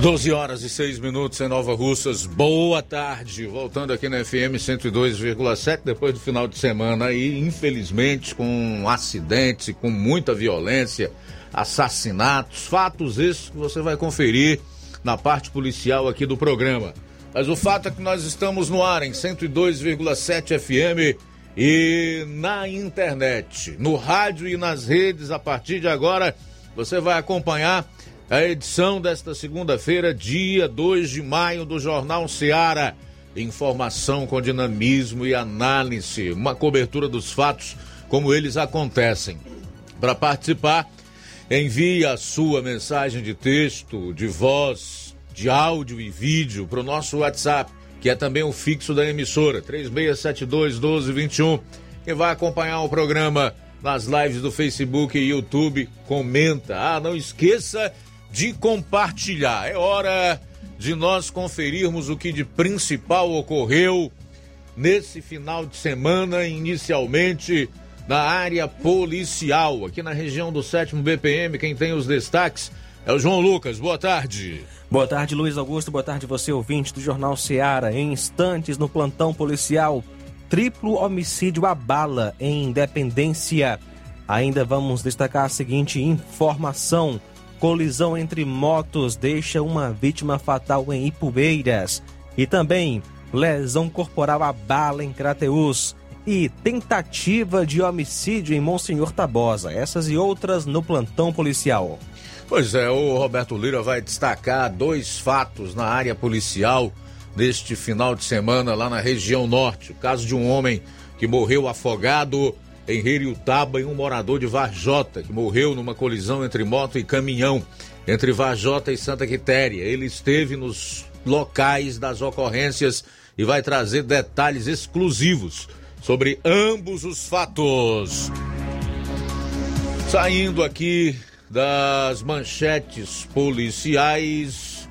12 horas e 6 minutos em Nova Russas. Boa tarde. Voltando aqui na FM 102,7 depois do final de semana aí, infelizmente, com acidentes com muita violência, assassinatos, fatos esses que você vai conferir na parte policial aqui do programa. Mas o fato é que nós estamos no ar em 102,7 FM e na internet, no rádio e nas redes. A partir de agora, você vai acompanhar a edição desta segunda-feira, dia 2 de maio, do Jornal Seara. Informação com dinamismo e análise, uma cobertura dos fatos como eles acontecem. Para participar, envie a sua mensagem de texto, de voz, de áudio e vídeo para o nosso WhatsApp, que é também o fixo da emissora, 3672 1221. Quem vai acompanhar o programa nas lives do Facebook e YouTube, comenta. Ah, não esqueça de compartilhar. É hora de nós conferirmos o que de principal ocorreu nesse final de semana, inicialmente na área policial, aqui na região do 7 BPM. Quem tem os destaques é o João Lucas. Boa tarde. Boa tarde, Luiz Augusto. Boa tarde, você ouvinte do Jornal Seara. Em instantes, no plantão policial, triplo homicídio à bala em Independência. Ainda vamos destacar a seguinte informação. Colisão entre motos deixa uma vítima fatal em Ipueiras. E também lesão corporal a bala em Crateus. E tentativa de homicídio em Monsenhor Tabosa. Essas e outras no plantão policial. Pois é, o Roberto Lira vai destacar dois fatos na área policial neste final de semana lá na região norte. O caso de um homem que morreu afogado em Heriutaba, e um morador de Varjota, que morreu numa colisão entre moto e caminhão, entre Varjota e Santa Quitéria. Ele esteve nos locais das ocorrências e vai trazer detalhes exclusivos sobre ambos os fatos. Saindo aqui das manchetes policiais,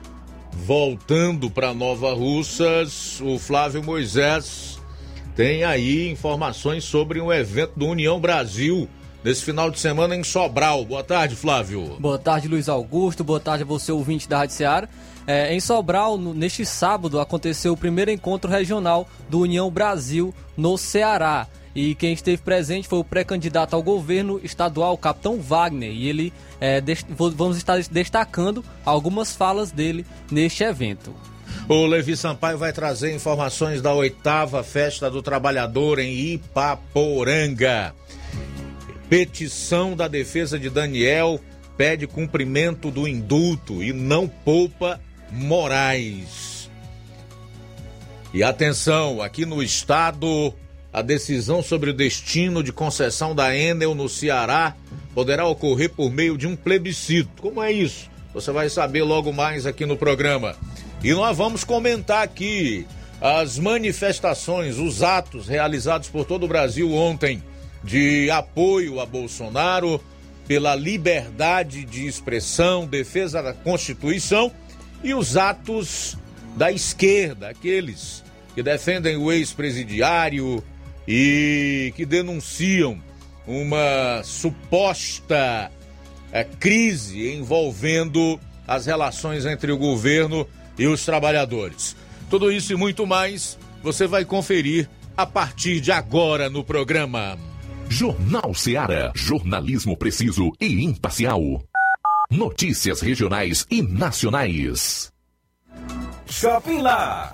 voltando para Nova Russas, o Flávio Moisés tem aí informações sobre um evento do União Brasil nesse final de semana em Sobral. Boa tarde, Flávio. Boa tarde, Luiz Augusto. Boa tarde a você, ouvinte da Rádio Seara. É, em Sobral, no, neste sábado, aconteceu o primeiro encontro regional do União Brasil no Ceará. E quem esteve presente foi o pré-candidato ao governo estadual, Capitão Wagner. E ele é, vamos estar destacando algumas falas dele neste evento. O Levi Sampaio vai trazer informações da oitava Festa do Trabalhador em Ipaporanga. Petição da defesa de Daniel pede cumprimento do indulto e não poupa Moraes. E atenção, aqui no estado, a decisão sobre o destino de concessão da Enel no Ceará poderá ocorrer por meio de um plebiscito. Como é isso? Você vai saber logo mais aqui no programa. E nós vamos comentar aqui as manifestações, os atos realizados por todo o Brasil ontem de apoio a Bolsonaro pela liberdade de expressão, defesa da Constituição e os atos da esquerda, aqueles que defendem o ex-presidiário e que denunciam uma suposta é, crise envolvendo as relações entre o governo e os trabalhadores. Tudo isso e muito mais você vai conferir a partir de agora no programa. Jornal Seara. Jornalismo preciso e imparcial. Notícias regionais e nacionais. Shopping Lá.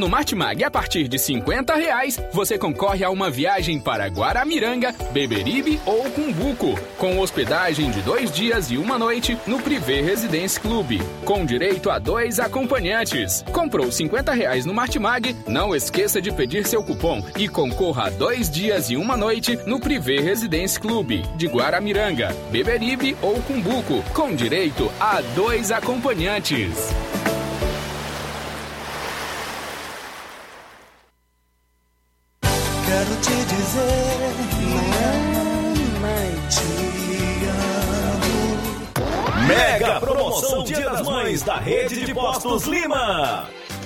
No Martimag a partir de 50 reais, você concorre a uma viagem para Guaramiranga, Beberibe ou Cumbuco, com hospedagem de dois dias e uma noite no Privé Residence Club, com direito a dois acompanhantes. Comprou 50 reais no Martimag? Não esqueça de pedir seu cupom e concorra a dois dias e uma noite no Privé Residence Club, de Guaramiranga, Beberibe ou Cumbuco, com direito a dois acompanhantes. Quero te dizer, mamãe, te amo. Mega promoção Dia das Mães da Rede de Postos Lima.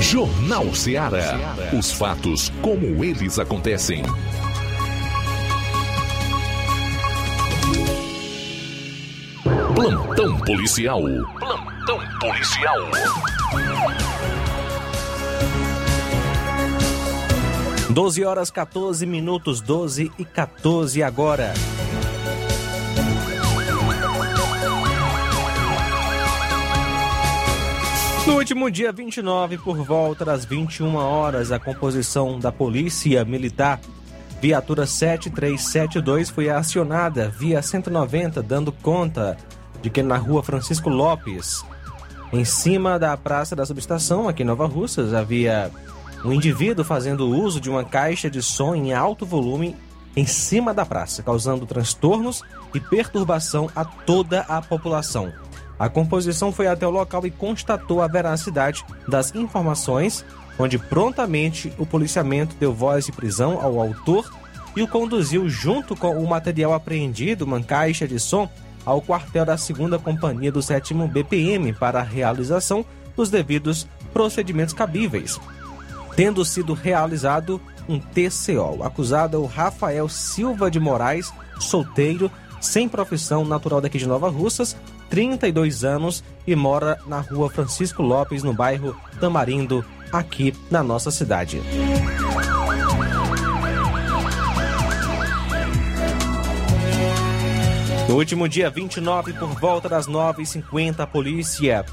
Jornal Ceará. Os fatos como eles acontecem. Plantão policial. Plantão policial. Doze horas 14 minutos, 12 e 14 agora. No último dia 29, por volta das 21 horas, a composição da Polícia Militar, viatura 7372, foi acionada via 190, dando conta de que na rua Francisco Lopes, em cima da Praça da Subestação, aqui em Nova Russas, havia um indivíduo fazendo uso de uma caixa de som em alto volume em cima da praça, causando transtornos e perturbação a toda a população. A composição foi até o local e constatou a veracidade das informações, onde prontamente o policiamento deu voz de prisão ao autor e o conduziu junto com o material apreendido, uma caixa de som, ao quartel da 2 Companhia do 7 BPM para a realização dos devidos procedimentos cabíveis, tendo sido realizado um TCO. O acusado é o Rafael Silva de Moraes, solteiro, sem profissão, natural daqui de Nova Russas, 32 anos e mora na rua Francisco Lopes, no bairro Tamarindo, aqui na nossa cidade. No último dia 29, por volta das 9h50, a polícia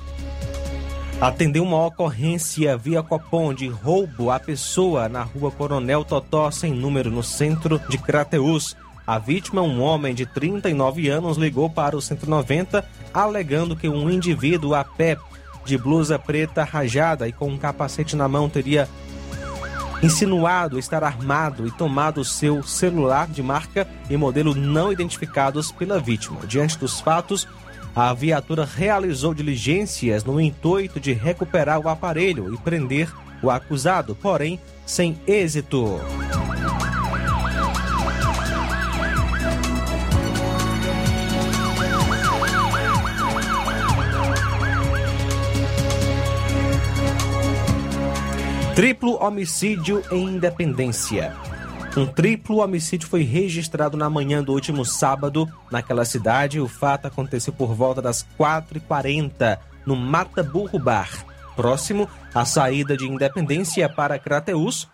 atendeu uma ocorrência via Copom de roubo à pessoa na rua Coronel Totó, sem número, no centro de Crateus. A vítima, um homem de 39 anos, ligou para o 190 alegando que um indivíduo a pé de blusa preta rajada e com um capacete na mão teria insinuado estar armado e tomado seu celular de marca e modelo não identificados pela vítima. Diante dos fatos, a viatura realizou diligências no intuito de recuperar o aparelho e prender o acusado, porém sem êxito. Triplo homicídio em Independência. Um triplo homicídio foi registrado na manhã do último sábado naquela cidade. O fato aconteceu por volta das 4h40 no Mata Burro Bar, próximo à saída de Independência para Crateus.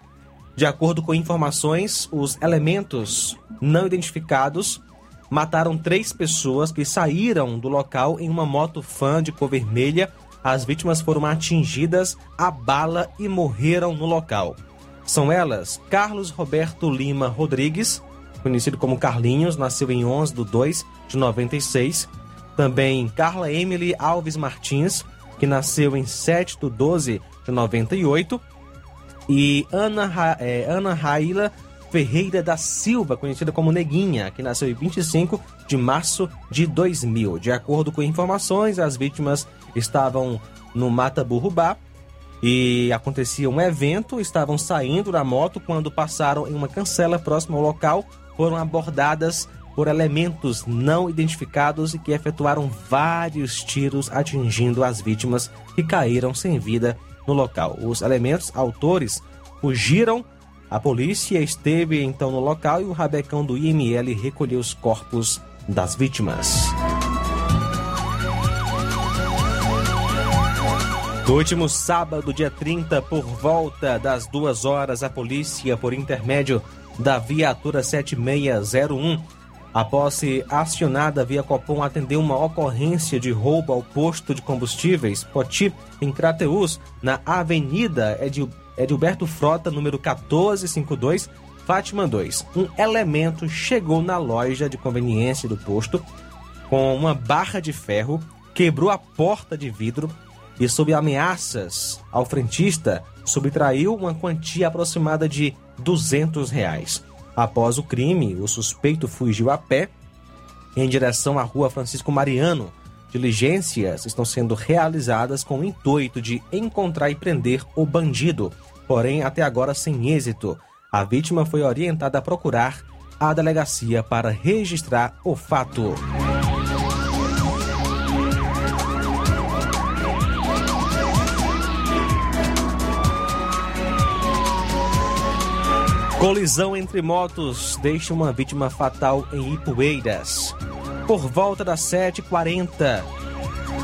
De acordo com informações, os elementos não identificados mataram três pessoas que saíram do local em uma moto fã de cor vermelha as vítimas foram atingidas a bala e morreram no local. São elas Carlos Roberto Lima Rodrigues, conhecido como Carlinhos, nasceu em 11 de 2 de 96. Também Carla Emily Alves Martins, que nasceu em 7 de 12 de 98. E Ana, é, Ana Raila Ferreira da Silva, conhecida como Neguinha, que nasceu em 25 de março de 2000. De acordo com informações, as vítimas estavam no Mata Burrubá e acontecia um evento, estavam saindo da moto quando passaram em uma cancela próxima ao local, foram abordadas por elementos não identificados e que efetuaram vários tiros atingindo as vítimas que caíram sem vida no local. Os elementos autores fugiram, a polícia esteve então no local e o rabecão do IML recolheu os corpos das vítimas. No último sábado, dia 30, por volta das duas horas, a polícia, por intermédio da viatura 7601, após ser acionada via Copom, atendeu uma ocorrência de roubo ao posto de combustíveis Poti, em Crateus, na Avenida Edilberto Frota, número 1452, Fátima 2. Um elemento chegou na loja de conveniência do posto com uma barra de ferro, quebrou a porta de vidro, e, sob ameaças ao frentista, subtraiu uma quantia aproximada de 200 reais. Após o crime, o suspeito fugiu a pé em direção à rua Francisco Mariano. Diligências estão sendo realizadas com o intuito de encontrar e prender o bandido, porém até agora sem êxito. A vítima foi orientada a procurar a delegacia para registrar o fato. Colisão entre motos deixa uma vítima fatal em Ipueiras. Por volta das 7h40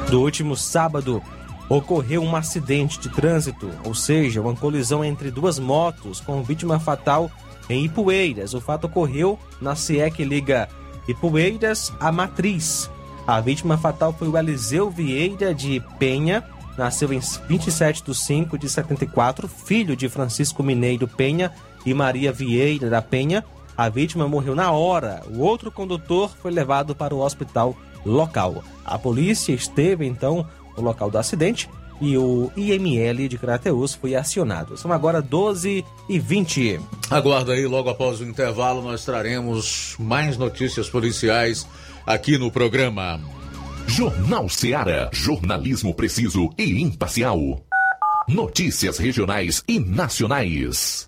do último sábado, ocorreu um acidente de trânsito, ou seja, uma colisão entre duas motos com vítima fatal em Ipueiras. O fato ocorreu na CE que liga Ipueiras à Matriz. A vítima fatal foi o Eliseu Vieira de Penha, nasceu em 27 de 5 de 74, filho de Francisco Mineiro Penha e Maria Vieira da Penha. A vítima morreu na hora. O outro condutor foi levado para o hospital local. A polícia esteve então no local do acidente e o IML de Crateus foi acionado. São agora 12 e 20. Aguarda aí, logo após o intervalo, nós traremos mais notícias policiais aqui no programa. Jornal Seara. Jornalismo preciso e imparcial. Notícias regionais e nacionais.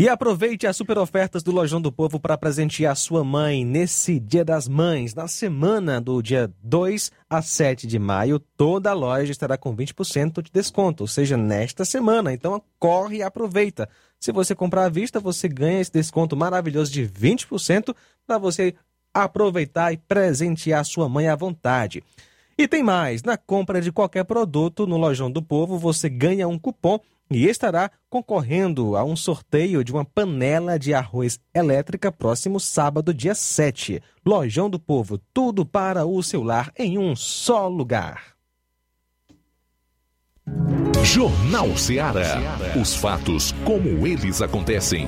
E aproveite as super ofertas do Lojão do Povo para presentear sua mãe nesse Dia das Mães. Na semana do dia 2 a 7 de maio, toda a loja estará com 20% de desconto, ou seja, nesta semana. Então corre e aproveita. Se você comprar à vista, você ganha esse desconto maravilhoso de 20% para você aproveitar e presentear sua mãe à vontade. E tem mais: na compra de qualquer produto no Lojão do Povo, você ganha um cupom e estará concorrendo a um sorteio de uma panela de arroz elétrica próximo sábado, dia 7. Lojão do Povo, tudo para o seu lar em um só lugar. Jornal Ceará. Os fatos como eles acontecem.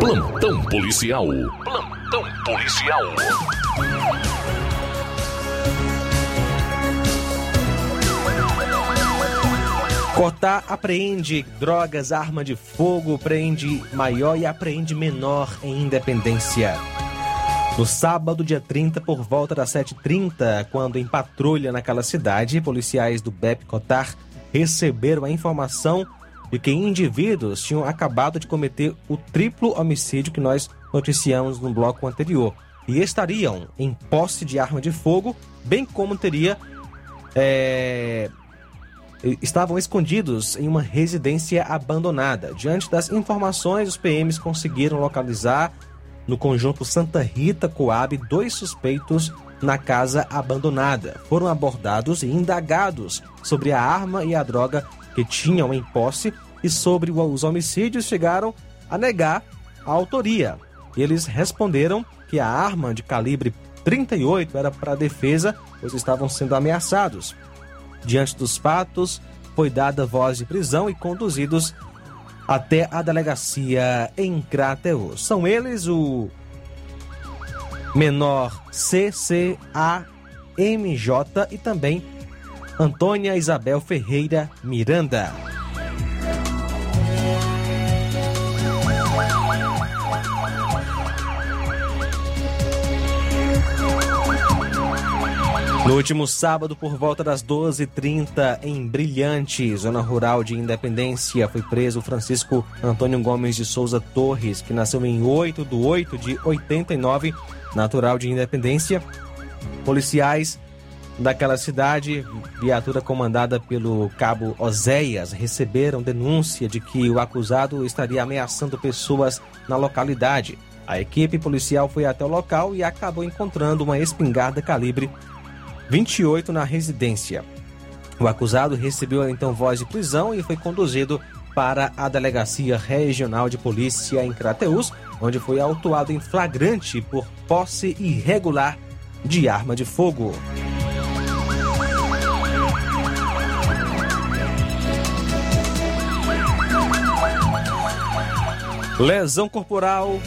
Plantão policial. Plantão policial. Cotá apreende drogas, arma de fogo, prende maior e apreende menor em Independência. No sábado, dia 30, por volta das 7h30, quando em patrulha naquela cidade, policiais do BEP Cotar receberam a informação de que indivíduos tinham acabado de cometer o triplo homicídio que nós noticiamos no bloco anterior e estariam em posse de arma de fogo, bem como teria é, estavam escondidos em uma residência abandonada. Diante das informações, os PMs conseguiram localizar no conjunto Santa Rita Coab dois suspeitos na casa abandonada. Foram abordados e indagados sobre a arma e a droga que tinham em posse e sobre os homicídios chegaram a negar a autoria. Eles responderam que a arma de calibre 38 era para defesa, pois estavam sendo ameaçados. Diante dos fatos, foi dada voz de prisão e conduzidos até a delegacia em Crateus. São eles o menor CCAMJ e também Antônia Isabel Ferreira Miranda. No último sábado, por volta das 12h30, em Brilhante, zona rural de Independência, foi preso Francisco Antônio Gomes de Souza Torres, que nasceu em 8 de 8 de 89, natural de Independência. Policiais daquela cidade, viatura comandada pelo cabo Oséias, receberam denúncia de que o acusado estaria ameaçando pessoas na localidade. A equipe policial foi até o local e acabou encontrando uma espingarda calibre 28 na residência. O acusado recebeu então voz de prisão e foi conduzido para a Delegacia Regional de Polícia em Crateús, onde foi autuado em flagrante por posse irregular de arma de fogo. Lesão corporal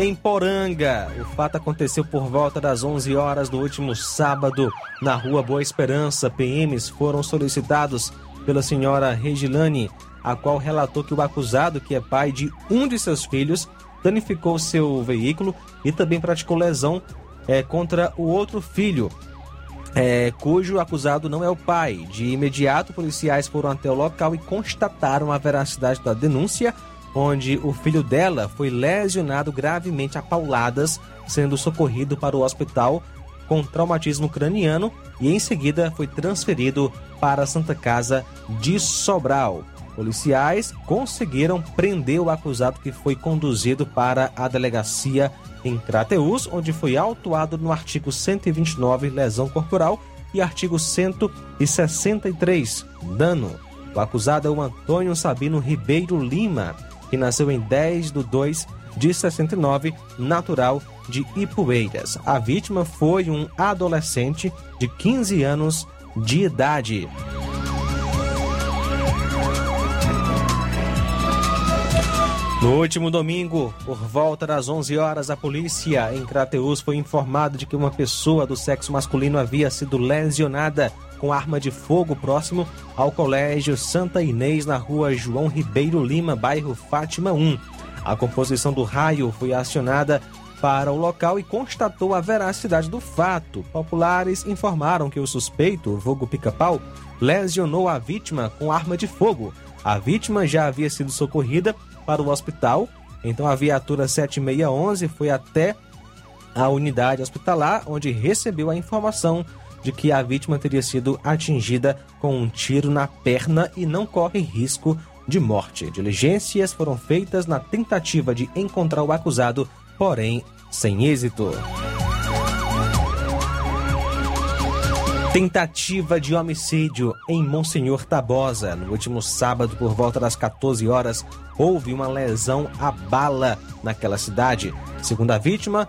em Poranga. O fato aconteceu por volta das 11 horas do último sábado, na rua Boa Esperança. PMs foram solicitados pela senhora Regilane, a qual relatou que o acusado, que é pai de um de seus filhos, danificou seu veículo e também praticou lesão é, contra o outro filho, é, cujo acusado não é o pai. De imediato, policiais foram até o local e constataram a veracidade da denúncia onde o filho dela foi lesionado gravemente a pauladas, sendo socorrido para o hospital com traumatismo craniano e em seguida foi transferido para a Santa Casa de Sobral. Policiais conseguiram prender o acusado que foi conduzido para a delegacia em Crateús, onde foi autuado no artigo 129, lesão corporal, e artigo 163, dano. O acusado é o Antônio Sabino Ribeiro Lima, que nasceu em 10 de 2 de 69, natural de Ipueiras. A vítima foi um adolescente de 15 anos de idade. No último domingo, por volta das 11 horas, a polícia em Crateus foi informada de que uma pessoa do sexo masculino havia sido lesionada com arma de fogo próximo ao Colégio Santa Inês, na rua João Ribeiro Lima, bairro Fátima 1. A composição do raio foi acionada para o local e constatou a veracidade do fato. Populares informaram que o suspeito, vulgo pica-pau, lesionou a vítima com arma de fogo. A vítima já havia sido socorrida para o hospital, então a viatura 7611 foi até a unidade hospitalar, onde recebeu a informação de que a vítima teria sido atingida com um tiro na perna e não corre risco de morte. Diligências foram feitas na tentativa de encontrar o acusado, porém sem êxito. Tentativa de homicídio em Monsenhor Tabosa. No último sábado, por volta das 14 horas, houve uma lesão à bala naquela cidade. Segundo a vítima,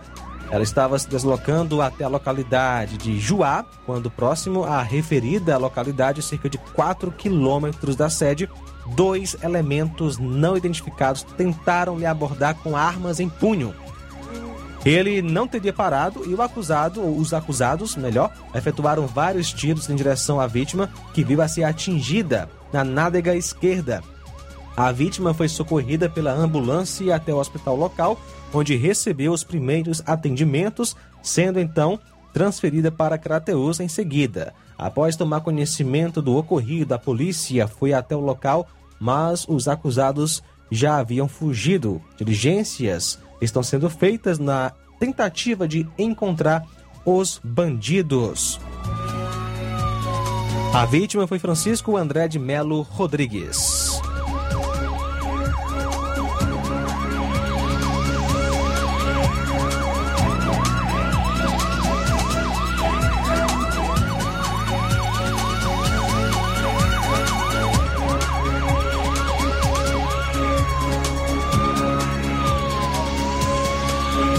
ela estava se deslocando até a localidade de Juá, quando próximo à referida localidade, cerca de 4 quilômetros da sede, dois elementos não identificados tentaram lhe abordar com armas em punho. Ele não teria parado e o acusado, ou os acusados, melhor, efetuaram vários tiros em direção à vítima, que viu a ser atingida na nádega esquerda. A vítima foi socorrida pela ambulância até o hospital local, onde recebeu os primeiros atendimentos, sendo então transferida para Crateus em seguida. Após tomar conhecimento do ocorrido, a polícia foi até o local, mas os acusados já haviam fugido. Diligências estão sendo feitas na tentativa de encontrar os bandidos. A vítima foi Francisco André de Melo Rodrigues.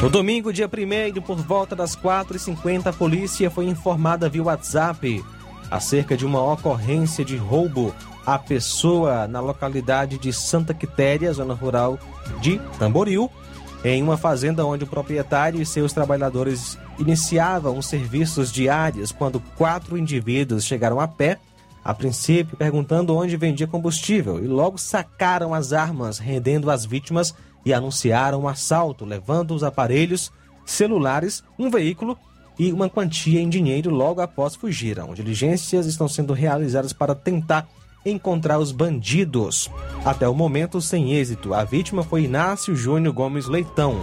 No domingo, dia 1 por volta das 4h50, a polícia foi informada via WhatsApp acerca de uma ocorrência de roubo à pessoa na localidade de Santa Quitéria, zona rural de Tamboril, em uma fazenda onde o proprietário e seus trabalhadores iniciavam os serviços diários quando quatro indivíduos chegaram a pé, a princípio perguntando onde vendia combustível, e logo sacaram as armas, rendendo as vítimas e anunciaram um assalto, levando os aparelhos celulares, um veículo e uma quantia em dinheiro logo após fugiram. Diligências estão sendo realizadas para tentar encontrar os bandidos. Até o momento, sem êxito. A vítima foi Inácio Júnior Gomes Leitão.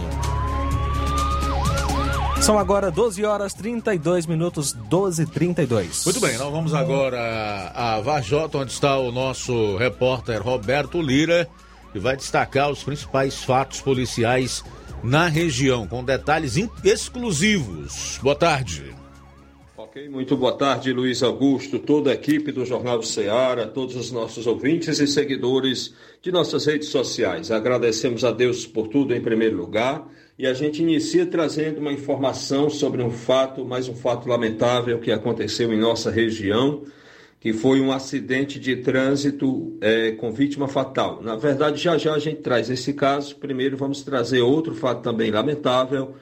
São agora 12 horas 32 minutos, 12 e 32. Muito bem, nós vamos agora a Vajota, onde está o nosso repórter Roberto Lira que vai destacar os principais fatos policiais na região, com detalhes exclusivos. Boa tarde. Ok, muito boa tarde, Luiz Augusto, toda a equipe do Jornal Ceará, todos os nossos ouvintes e seguidores de nossas redes sociais. Agradecemos a Deus por tudo em primeiro lugar e a gente inicia trazendo uma informação sobre um fato, mais um fato lamentável que aconteceu em nossa região que foi um acidente de trânsito é, com vítima fatal. Na verdade, já já a gente traz esse caso. Primeiro, vamos trazer outro fato também lamentável,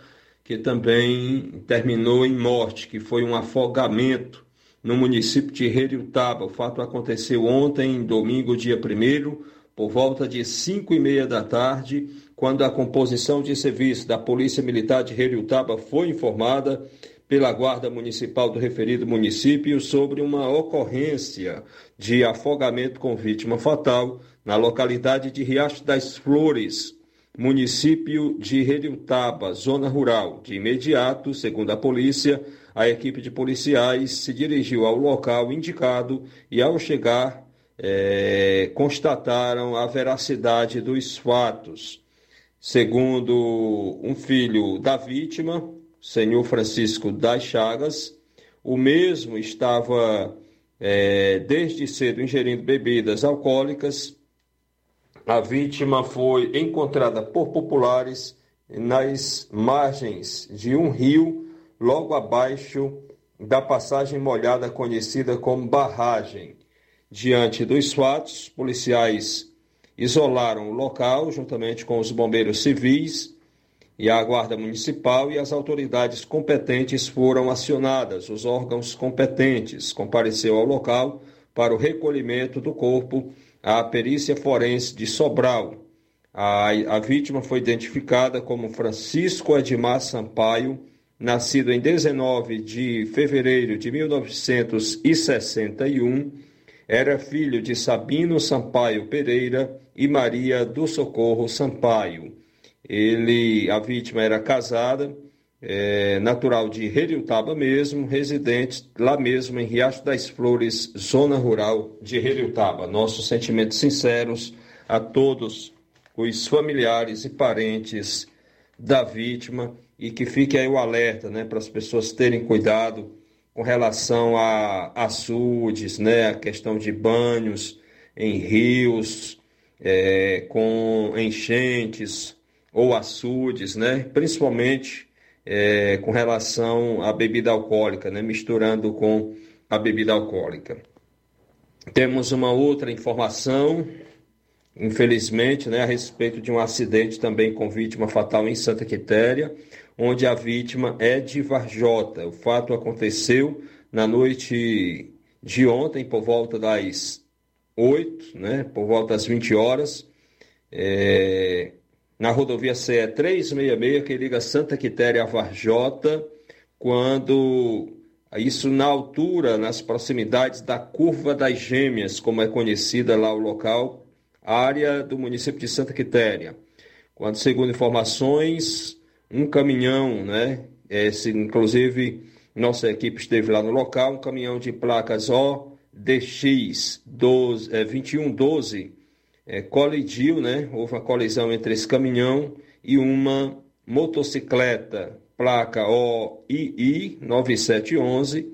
que também terminou em morte, que foi um afogamento no município de Heriutaba. O fato aconteceu ontem, domingo, dia 1 por volta de 5 e meia da tarde, quando a composição de serviço da Polícia Militar de Heriutaba foi informada pela Guarda Municipal do referido município sobre uma ocorrência de afogamento com vítima fatal na localidade de Riacho das Flores, município de Redutaba, zona rural. De imediato, segundo a polícia, a equipe de policiais se dirigiu ao local indicado e, ao chegar, é, constataram a veracidade dos fatos. Segundo um filho da vítima, senhor Francisco das Chagas. O mesmo estava é, desde cedo ingerindo bebidas alcoólicas. A vítima foi encontrada por populares nas margens de um rio, logo abaixo da passagem molhada conhecida como barragem. Diante dos fatos, policiais isolaram o local juntamente com os bombeiros civis e a Guarda Municipal e as autoridades competentes foram acionadas. Os órgãos competentes compareceu ao local para o recolhimento do corpo à perícia forense de Sobral. A, a vítima foi identificada como Francisco Edmar Sampaio, nascido em 19 de fevereiro de 1961, era filho de Sabino Sampaio Pereira e Maria do Socorro Sampaio. Ele, a vítima era casada, é, natural de Heriutaba mesmo, residente lá mesmo em Riacho das Flores, zona rural de Heriutaba. Nossos sentimentos sinceros a todos os familiares e parentes da vítima e que fique aí o alerta, né, para as pessoas terem cuidado com relação a açudes, né, a questão de banhos em rios, é, com enchentes ou açudes, né, principalmente é, com relação à bebida alcoólica, né, misturando com a bebida alcoólica. Temos uma outra informação infelizmente, né, a respeito de um acidente também com vítima fatal em Santa Quitéria, onde a vítima é de Varjota. O fato aconteceu na noite de ontem, por volta das 8, né, por volta das 20 horas, é, na rodovia CE 366, que liga Santa Quitéria a Varjota, quando isso na altura, nas proximidades da Curva das Gêmeas, como é conhecida lá o local, área do município de Santa Quitéria. Quando, segundo informações, um caminhão, né? Esse, inclusive, nossa equipe esteve lá no local, um caminhão de placas ODX 12, é, 2112 é, colidiu, né? Houve uma colisão entre esse caminhão e uma motocicleta, placa OII 9711,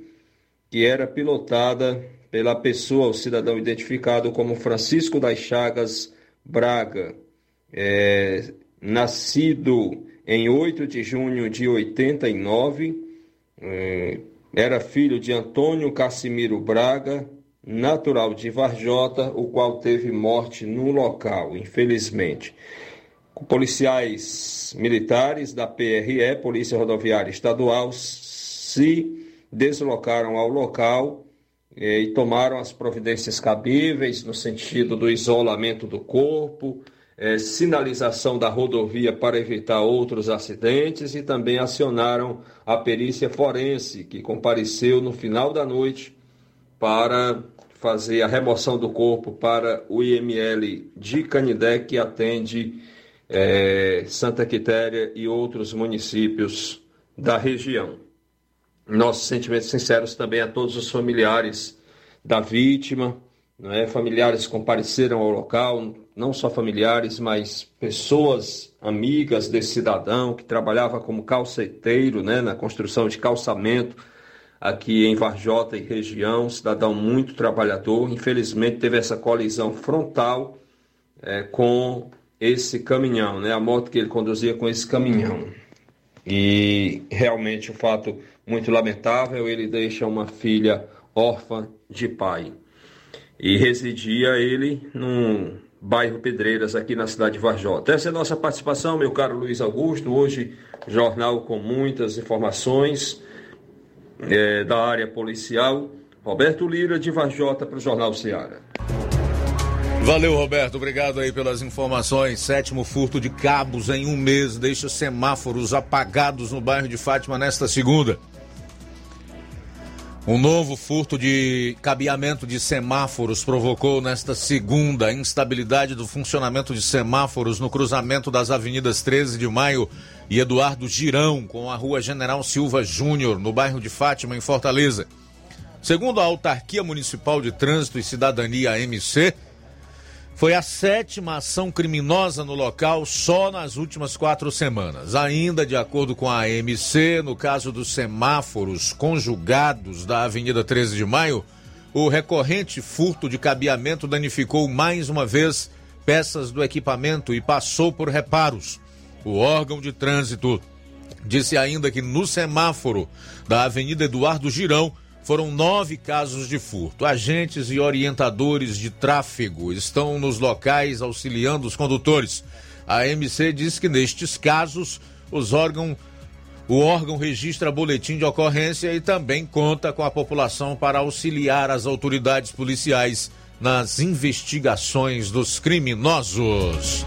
que era pilotada pela pessoa, o cidadão identificado como Francisco das Chagas Braga, é, nascido em 8 de junho de 89, é, era filho de Antônio Cassimiro Braga, natural de Varjota, o qual teve morte no local, infelizmente. Policiais militares da PRE, Polícia Rodoviária Estadual, se deslocaram ao local é, e tomaram as providências cabíveis no sentido do isolamento do corpo, é, sinalização da rodovia para evitar outros acidentes e também acionaram a perícia forense, que compareceu no final da noite para fazer a remoção do corpo para o IML de Canidé, que atende é, Santa Quitéria e outros municípios da região. Nossos sentimentos sinceros também a todos os familiares da vítima, é? familiares compareceram ao local, não só familiares, mas pessoas amigas desse cidadão que trabalhava como calceteiro né? na construção de calçamento aqui em Varjota e região, cidadão muito trabalhador. Infelizmente teve essa colisão frontal é, com esse caminhão, né? a moto que ele conduzia com esse caminhão. E realmente o fato muito lamentável, ele deixa uma filha órfã de pai. E residia ele num bairro Pedreiras, aqui na cidade de Varjota. Essa é a nossa participação, meu caro Luiz Augusto. Hoje, jornal com muitas informações é, da área policial. Roberto Lira, de Varjota, para o Jornal Seara. Valeu, Roberto. Obrigado aí pelas informações. Sétimo furto de cabos em um mês deixa semáforos apagados no bairro de Fátima nesta segunda. Um novo furto de cabeamento de semáforos provocou nesta segunda a instabilidade do funcionamento de semáforos no cruzamento das avenidas 13 de Maio e Eduardo Girão com a rua General Silva Júnior, no bairro de Fátima, em Fortaleza. Segundo a Autarquia Municipal de Trânsito e Cidadania MC, foi a sétima ação criminosa no local só nas últimas quatro semanas. Ainda de acordo com a AMC, no caso dos semáforos conjugados da Avenida 13 de Maio, o recorrente furto de cabeamento danificou mais uma vez peças do equipamento e passou por reparos. O órgão de trânsito disse ainda que no semáforo da Avenida Eduardo Girão foram nove casos de furto. Agentes e orientadores de tráfego estão nos locais auxiliando os condutores. A MC diz que nestes casos os o órgão registra boletim de ocorrência e também conta com a população para auxiliar as autoridades policiais nas investigações dos criminosos.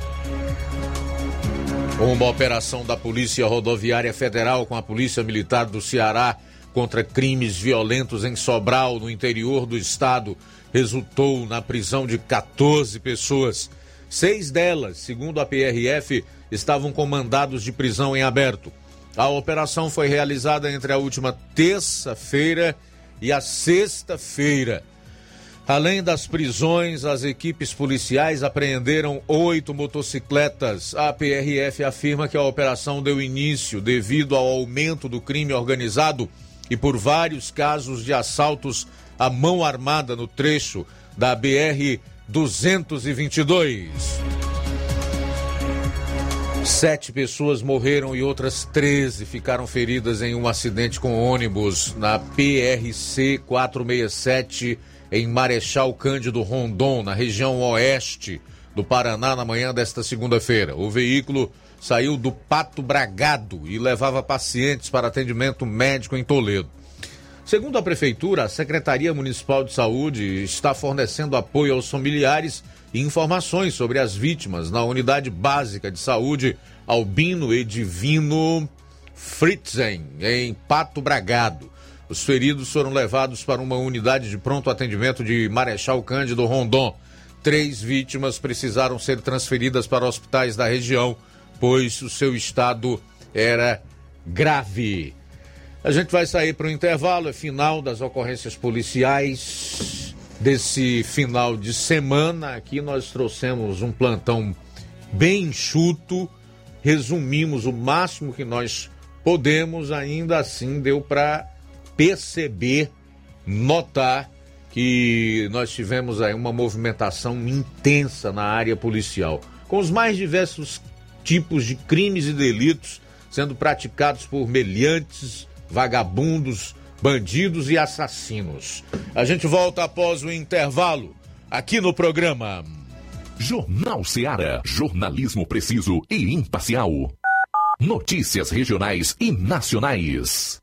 Uma operação da Polícia Rodoviária Federal com a Polícia Militar do Ceará contra crimes violentos em Sobral, no interior do estado, resultou na prisão de 14 pessoas. Seis delas, segundo a PRF, estavam com mandados de prisão em aberto. A operação foi realizada entre a última terça-feira e a sexta-feira. Além das prisões, as equipes policiais apreenderam oito motocicletas. A PRF afirma que a operação deu início devido ao aumento do crime organizado e por vários casos de assaltos à mão armada no trecho da BR 222. Sete pessoas morreram e outras 13 ficaram feridas em um acidente com ônibus na PRC 467 em Marechal Cândido Rondon, na região oeste do Paraná, na manhã desta segunda-feira. O veículo saiu do Pato Bragado e levava pacientes para atendimento médico em Toledo. Segundo a Prefeitura, a Secretaria Municipal de Saúde está fornecendo apoio aos familiares e informações sobre as vítimas na Unidade Básica de Saúde Albino Edivino Fritzen, em Pato Bragado. Os feridos foram levados para uma unidade de pronto atendimento de Marechal Cândido Rondon. Três vítimas precisaram ser transferidas para hospitais da região, pois o seu estado era grave. A gente vai sair para o intervalo, é final das ocorrências policiais desse final de semana. Aqui nós trouxemos um plantão bem enxuto, resumimos o máximo que nós podemos, ainda assim deu para perceber, notar que nós tivemos aí uma movimentação intensa na área policial, com os mais diversos tipos de crimes e delitos sendo praticados por meliantes, vagabundos, bandidos e assassinos. A gente volta após o intervalo aqui no programa. Jornal Seara. Jornalismo preciso e imparcial. Notícias regionais e nacionais.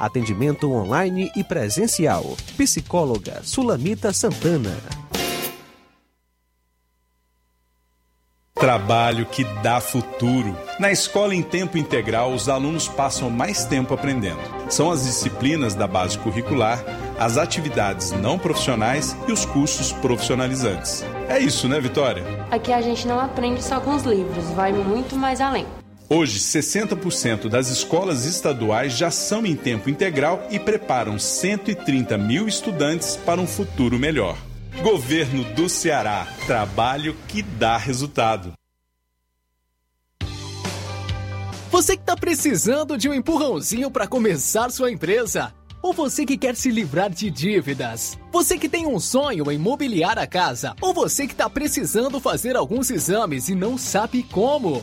Atendimento online e presencial. Psicóloga Sulamita Santana. Trabalho que dá futuro. Na escola em tempo integral, os alunos passam mais tempo aprendendo. São as disciplinas da base curricular, as atividades não profissionais e os cursos profissionalizantes. É isso, né, Vitória? Aqui a gente não aprende só com os livros, vai muito mais além. Hoje, 60% das escolas estaduais já são em tempo integral e preparam 130 mil estudantes para um futuro melhor. Governo do Ceará. Trabalho que dá resultado. Você que está precisando de um empurrãozinho para começar sua empresa? Ou você que quer se livrar de dívidas? Você que tem um sonho em mobiliar a casa? Ou você que está precisando fazer alguns exames e não sabe como?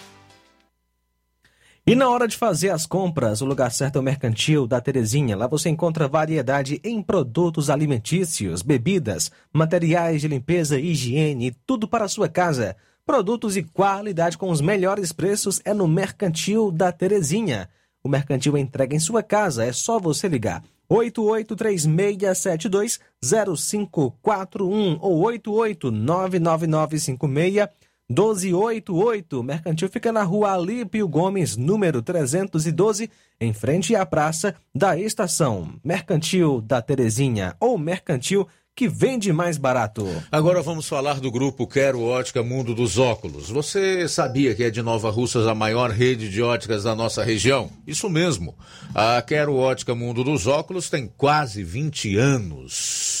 E na hora de fazer as compras, o lugar certo é o Mercantil da Terezinha. Lá você encontra variedade em produtos alimentícios, bebidas, materiais de limpeza higiene, tudo para a sua casa. Produtos e qualidade com os melhores preços é no Mercantil da Terezinha. O Mercantil entrega em sua casa, é só você ligar. 8836720541 ou 8899956 1288. Mercantil fica na rua Alípio Gomes, número 312, em frente à praça da estação. Mercantil da Terezinha ou Mercantil que vende mais barato. Agora vamos falar do grupo Quero Ótica Mundo dos Óculos. Você sabia que é de Nova Russas a maior rede de óticas da nossa região? Isso mesmo. A Quero Ótica Mundo dos Óculos tem quase 20 anos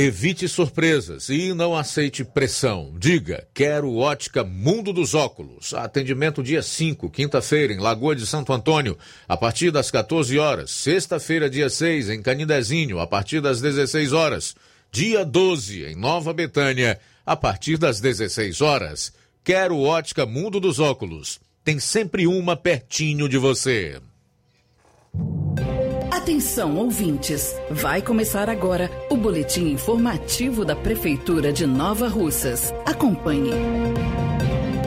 Evite surpresas e não aceite pressão. Diga, quero ótica Mundo dos Óculos. Atendimento dia 5, quinta-feira, em Lagoa de Santo Antônio, a partir das 14 horas. Sexta-feira, dia 6, em Canidezinho, a partir das 16 horas. Dia 12, em Nova Betânia, a partir das 16 horas. Quero ótica Mundo dos Óculos. Tem sempre uma pertinho de você. Atenção, ouvintes! Vai começar agora o boletim informativo da Prefeitura de Nova Russas. Acompanhe.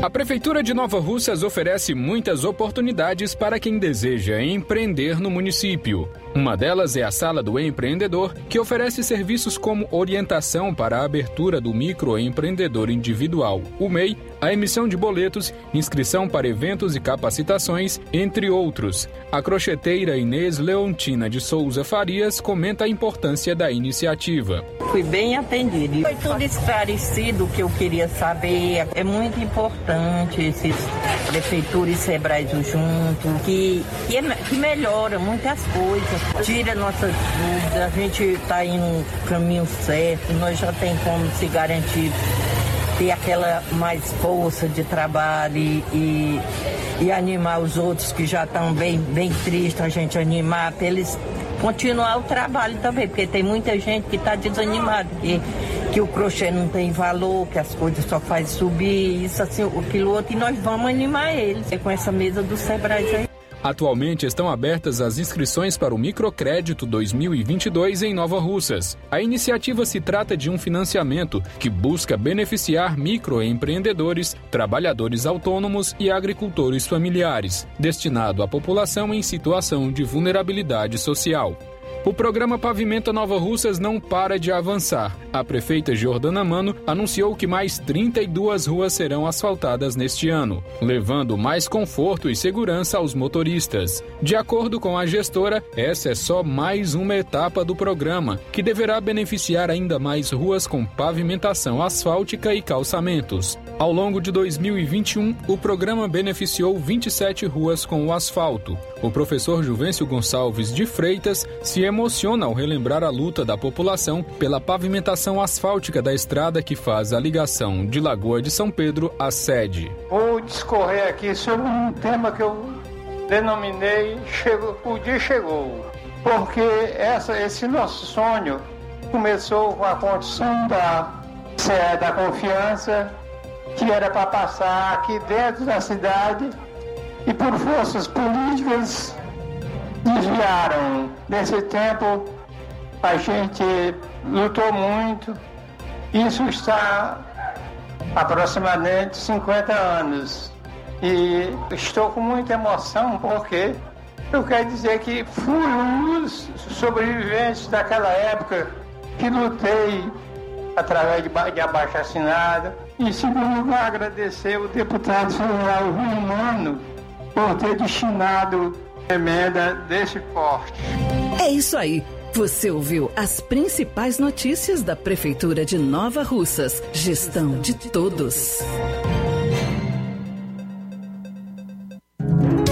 A Prefeitura de Nova Russas oferece muitas oportunidades para quem deseja empreender no município. Uma delas é a Sala do Empreendedor, que oferece serviços como orientação para a abertura do microempreendedor individual, o MEI, a emissão de boletos, inscrição para eventos e capacitações, entre outros. A crocheteira Inês Leontina de Souza Farias comenta a importância da iniciativa. Fui bem atendido. Foi tudo esclarecido o que eu queria saber. É muito importante esses prefeitura e Sebrae junto, que, que, é, que melhora muitas coisas tira nossas dúvidas, a gente está indo no caminho certo, nós já tem como se garantir ter aquela mais força de trabalho e, e, e animar os outros que já estão bem, bem tristes, a gente animar para eles continuar o trabalho também, porque tem muita gente que está desanimada, que, que o crochê não tem valor, que as coisas só faz subir, isso assim, aquilo outro, e nós vamos animar eles com essa mesa do Sebrae aí. Atualmente estão abertas as inscrições para o Microcrédito 2022 em Nova Russas. A iniciativa se trata de um financiamento que busca beneficiar microempreendedores, trabalhadores autônomos e agricultores familiares, destinado à população em situação de vulnerabilidade social. O programa Pavimenta Nova Russas não para de avançar. A prefeita Jordana Mano anunciou que mais 32 ruas serão asfaltadas neste ano, levando mais conforto e segurança aos motoristas. De acordo com a gestora, essa é só mais uma etapa do programa, que deverá beneficiar ainda mais ruas com pavimentação asfáltica e calçamentos. Ao longo de 2021, o programa beneficiou 27 ruas com o asfalto. O professor Juvencio Gonçalves de Freitas se emociona ao relembrar a luta da população pela pavimentação asfáltica da estrada que faz a ligação de Lagoa de São Pedro à sede. Vou discorrer aqui sobre um tema que eu denominei chegou, O Dia Chegou. Porque essa, esse nosso sonho começou com a condição da, da confiança que era para passar aqui dentro da cidade e por forças políticas desviaram. Nesse tempo a gente lutou muito Isso está aproximadamente 50 anos. E estou com muita emoção porque eu quero dizer que fui um dos sobreviventes daquela época que lutei através de, de abaixo assinada. Em segundo lugar, agradecer o deputado federal Romano por ter destinado emenda desse porte. É isso aí. Você ouviu as principais notícias da Prefeitura de Nova Russas. Gestão de todos.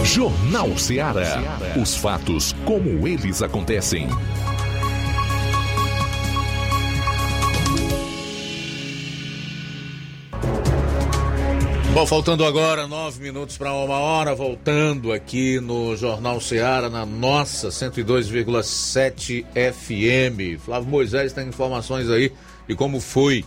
Jornal Ceará. Os fatos como eles acontecem. Bom, faltando agora nove minutos para uma hora, voltando aqui no Jornal Ceará, na nossa 102,7 FM. Flávio Moisés tem informações aí de como foi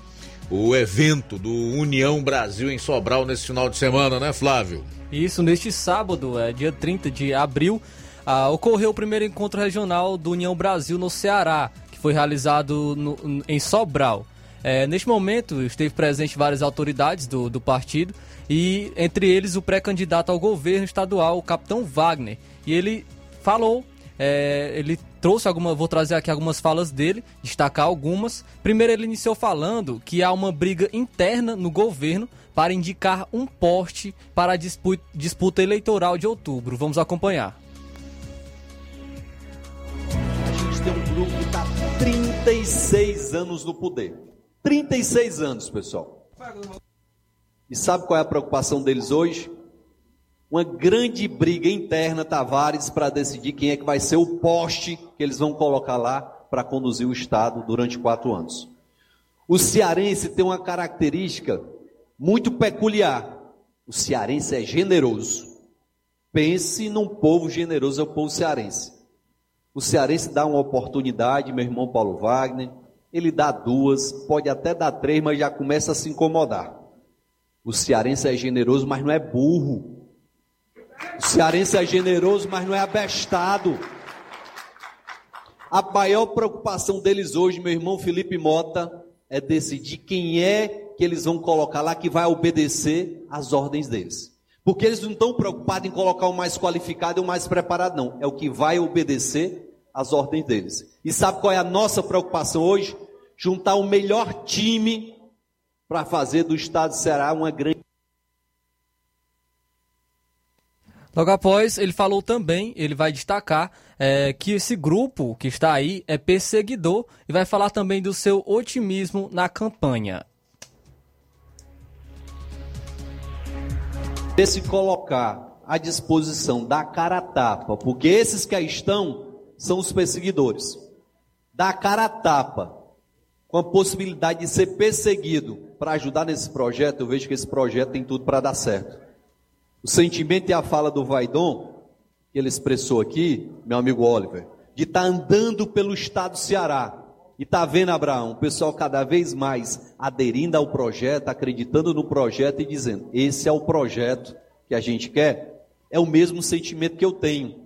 o evento do União Brasil em Sobral nesse final de semana, né, Flávio? Isso, neste sábado, é, dia 30 de abril, ah, ocorreu o primeiro encontro regional do União Brasil no Ceará, que foi realizado no, em Sobral. É, neste momento, esteve presente várias autoridades do, do partido e entre eles o pré-candidato ao governo estadual, o capitão Wagner. E ele falou, é, ele trouxe alguma, vou trazer aqui algumas falas dele, destacar algumas. Primeiro ele iniciou falando que há uma briga interna no governo para indicar um poste para a disputa, disputa eleitoral de outubro. Vamos acompanhar. A gente tem um grupo que está 36 anos no poder. 36 anos, pessoal. E sabe qual é a preocupação deles hoje? Uma grande briga interna, Tavares, para decidir quem é que vai ser o poste que eles vão colocar lá para conduzir o Estado durante quatro anos. O cearense tem uma característica muito peculiar. O cearense é generoso. Pense num povo generoso, é o povo cearense. O cearense dá uma oportunidade, meu irmão Paulo Wagner, ele dá duas, pode até dar três, mas já começa a se incomodar. O cearense é generoso, mas não é burro. O cearense é generoso, mas não é abestado. A maior preocupação deles hoje, meu irmão Felipe Mota, é decidir quem é que eles vão colocar lá que vai obedecer às ordens deles. Porque eles não estão preocupados em colocar o mais qualificado e o mais preparado, não. É o que vai obedecer às ordens deles. E sabe qual é a nossa preocupação hoje? Juntar o melhor time para fazer do Estado de Ceará uma grande. Logo após, ele falou também, ele vai destacar é, que esse grupo que está aí é perseguidor e vai falar também do seu otimismo na campanha. De se colocar à disposição da cara a tapa, porque esses que aí estão são os perseguidores. Da cara a tapa, com a possibilidade de ser perseguido para ajudar nesse projeto, eu vejo que esse projeto tem tudo para dar certo. O sentimento e a fala do Vaidon, que ele expressou aqui, meu amigo Oliver, de estar tá andando pelo estado do Ceará. E tá vendo, Abraão, o pessoal cada vez mais aderindo ao projeto, acreditando no projeto e dizendo: esse é o projeto que a gente quer. É o mesmo sentimento que eu tenho.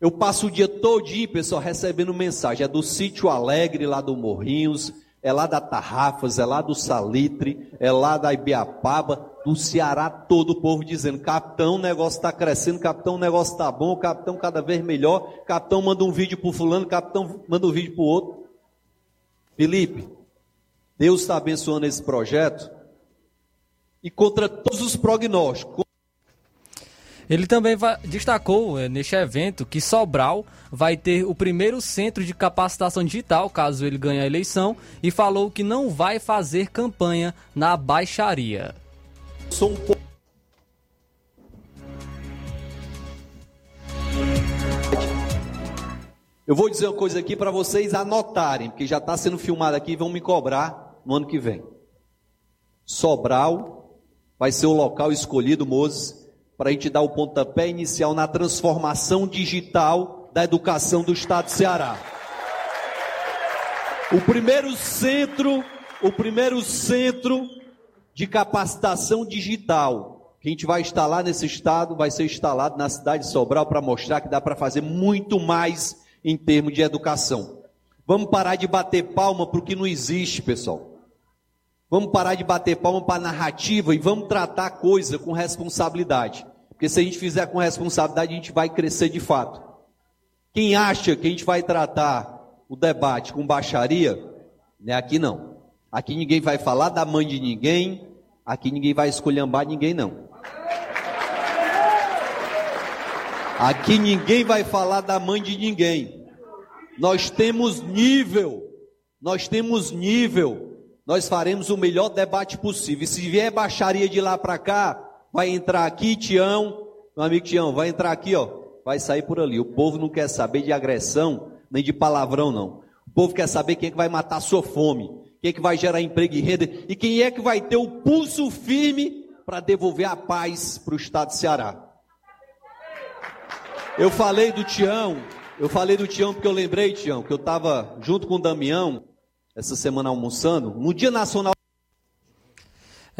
Eu passo o dia todinho, pessoal, recebendo mensagem. É do Sítio Alegre, lá do Morrinhos, é lá da Tarrafas, é lá do Salitre, é lá da Ibiapaba, do Ceará, todo o povo dizendo: capitão, o negócio está crescendo, capitão, o negócio está bom, capitão cada vez melhor, capitão manda um vídeo para fulano, capitão manda um vídeo para o outro. Felipe, Deus está abençoando esse projeto e contra todos os prognósticos. Ele também destacou é, neste evento que Sobral vai ter o primeiro centro de capacitação digital, caso ele ganhe a eleição, e falou que não vai fazer campanha na baixaria. Sou um pouco. Eu vou dizer uma coisa aqui para vocês anotarem, porque já está sendo filmado aqui e vão me cobrar no ano que vem. Sobral vai ser o local escolhido, Moses, para a gente dar o pontapé inicial na transformação digital da educação do Estado de Ceará. O primeiro centro, o primeiro centro de capacitação digital que a gente vai instalar nesse estado vai ser instalado na cidade de Sobral para mostrar que dá para fazer muito mais em termos de educação. Vamos parar de bater palma para o que não existe, pessoal. Vamos parar de bater palma para narrativa e vamos tratar a coisa com responsabilidade. Porque se a gente fizer com responsabilidade, a gente vai crescer de fato. Quem acha que a gente vai tratar o debate com baixaria, né, aqui não. Aqui ninguém vai falar da mãe de ninguém, aqui ninguém vai escolhambar ninguém não. Aqui ninguém vai falar da mãe de ninguém. Nós temos nível, nós temos nível, nós faremos o melhor debate possível. E se vier baixaria de lá para cá, vai entrar aqui, Tião, meu amigo Tião, vai entrar aqui, ó, vai sair por ali. O povo não quer saber de agressão, nem de palavrão, não. O povo quer saber quem é que vai matar a sua fome, quem é que vai gerar emprego e renda, e quem é que vai ter o pulso firme para devolver a paz para o estado de Ceará. Eu falei do Tião, eu falei do Tião porque eu lembrei, Tião, que eu estava junto com o Damião, essa semana almoçando, no Dia Nacional.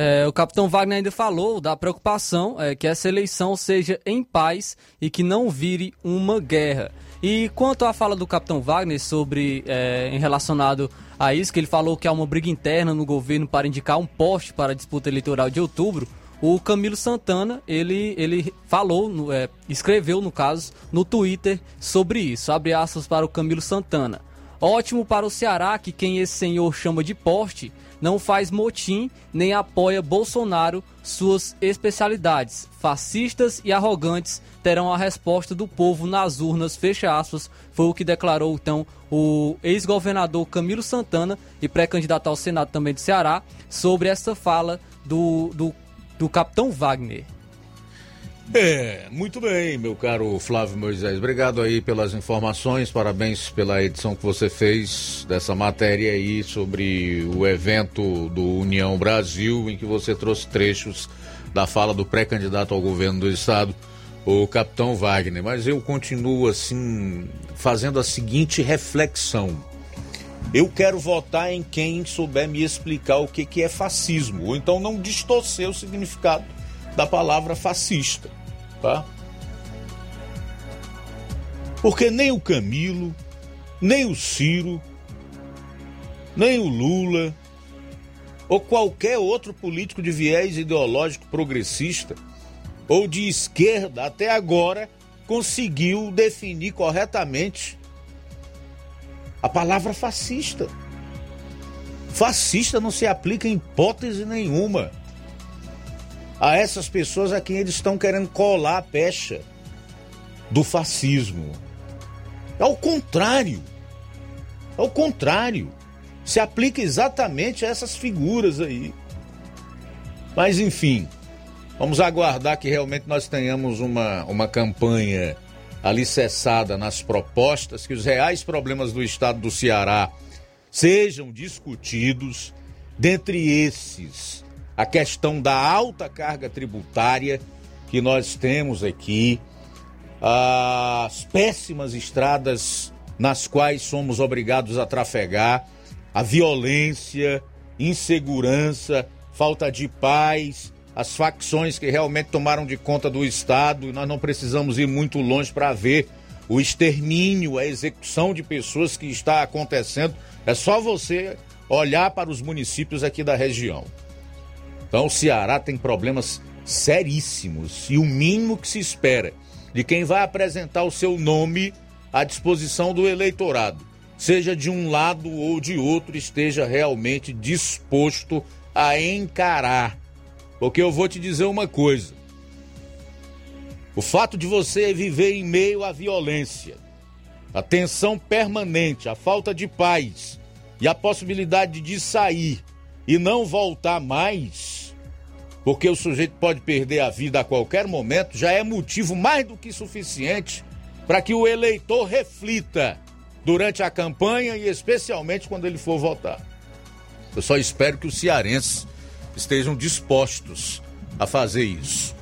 É, o capitão Wagner ainda falou da preocupação é, que essa eleição seja em paz e que não vire uma guerra. E quanto à fala do capitão Wagner sobre é, em relacionado a isso, que ele falou que há uma briga interna no governo para indicar um poste para a disputa eleitoral de outubro, o Camilo Santana, ele, ele falou, é, escreveu no caso, no Twitter sobre isso. Abre aspas para o Camilo Santana. Ótimo para o Ceará que quem esse senhor chama de poste não faz motim nem apoia Bolsonaro, suas especialidades. Fascistas e arrogantes terão a resposta do povo nas urnas, fecha aspas, foi o que declarou então o ex-governador Camilo Santana e pré-candidato ao Senado também do Ceará sobre essa fala do, do do Capitão Wagner. É, muito bem, meu caro Flávio Moisés. Obrigado aí pelas informações, parabéns pela edição que você fez dessa matéria aí sobre o evento do União Brasil, em que você trouxe trechos da fala do pré-candidato ao governo do estado, o capitão Wagner. Mas eu continuo assim, fazendo a seguinte reflexão. Eu quero votar em quem souber me explicar o que, que é fascismo, ou então não distorcer o significado da palavra fascista, tá? Porque nem o Camilo, nem o Ciro, nem o Lula, ou qualquer outro político de viés ideológico progressista ou de esquerda até agora conseguiu definir corretamente a palavra fascista. Fascista não se aplica em hipótese nenhuma a essas pessoas a quem eles estão querendo colar a pecha do fascismo. Ao contrário. Ao contrário. Se aplica exatamente a essas figuras aí. Mas enfim, vamos aguardar que realmente nós tenhamos uma, uma campanha alicerçada nas propostas, que os reais problemas do estado do Ceará sejam discutidos, dentre esses, a questão da alta carga tributária que nós temos aqui, as péssimas estradas nas quais somos obrigados a trafegar, a violência, insegurança, falta de paz, as facções que realmente tomaram de conta do Estado, e nós não precisamos ir muito longe para ver o extermínio, a execução de pessoas que está acontecendo. É só você olhar para os municípios aqui da região. Então, o Ceará tem problemas seríssimos e o mínimo que se espera de quem vai apresentar o seu nome à disposição do eleitorado, seja de um lado ou de outro, esteja realmente disposto a encarar porque eu vou te dizer uma coisa. O fato de você viver em meio à violência, a tensão permanente, a falta de paz e a possibilidade de sair e não voltar mais, porque o sujeito pode perder a vida a qualquer momento, já é motivo mais do que suficiente para que o eleitor reflita durante a campanha e especialmente quando ele for votar. Eu só espero que o cearense estejam dispostos a fazer isso.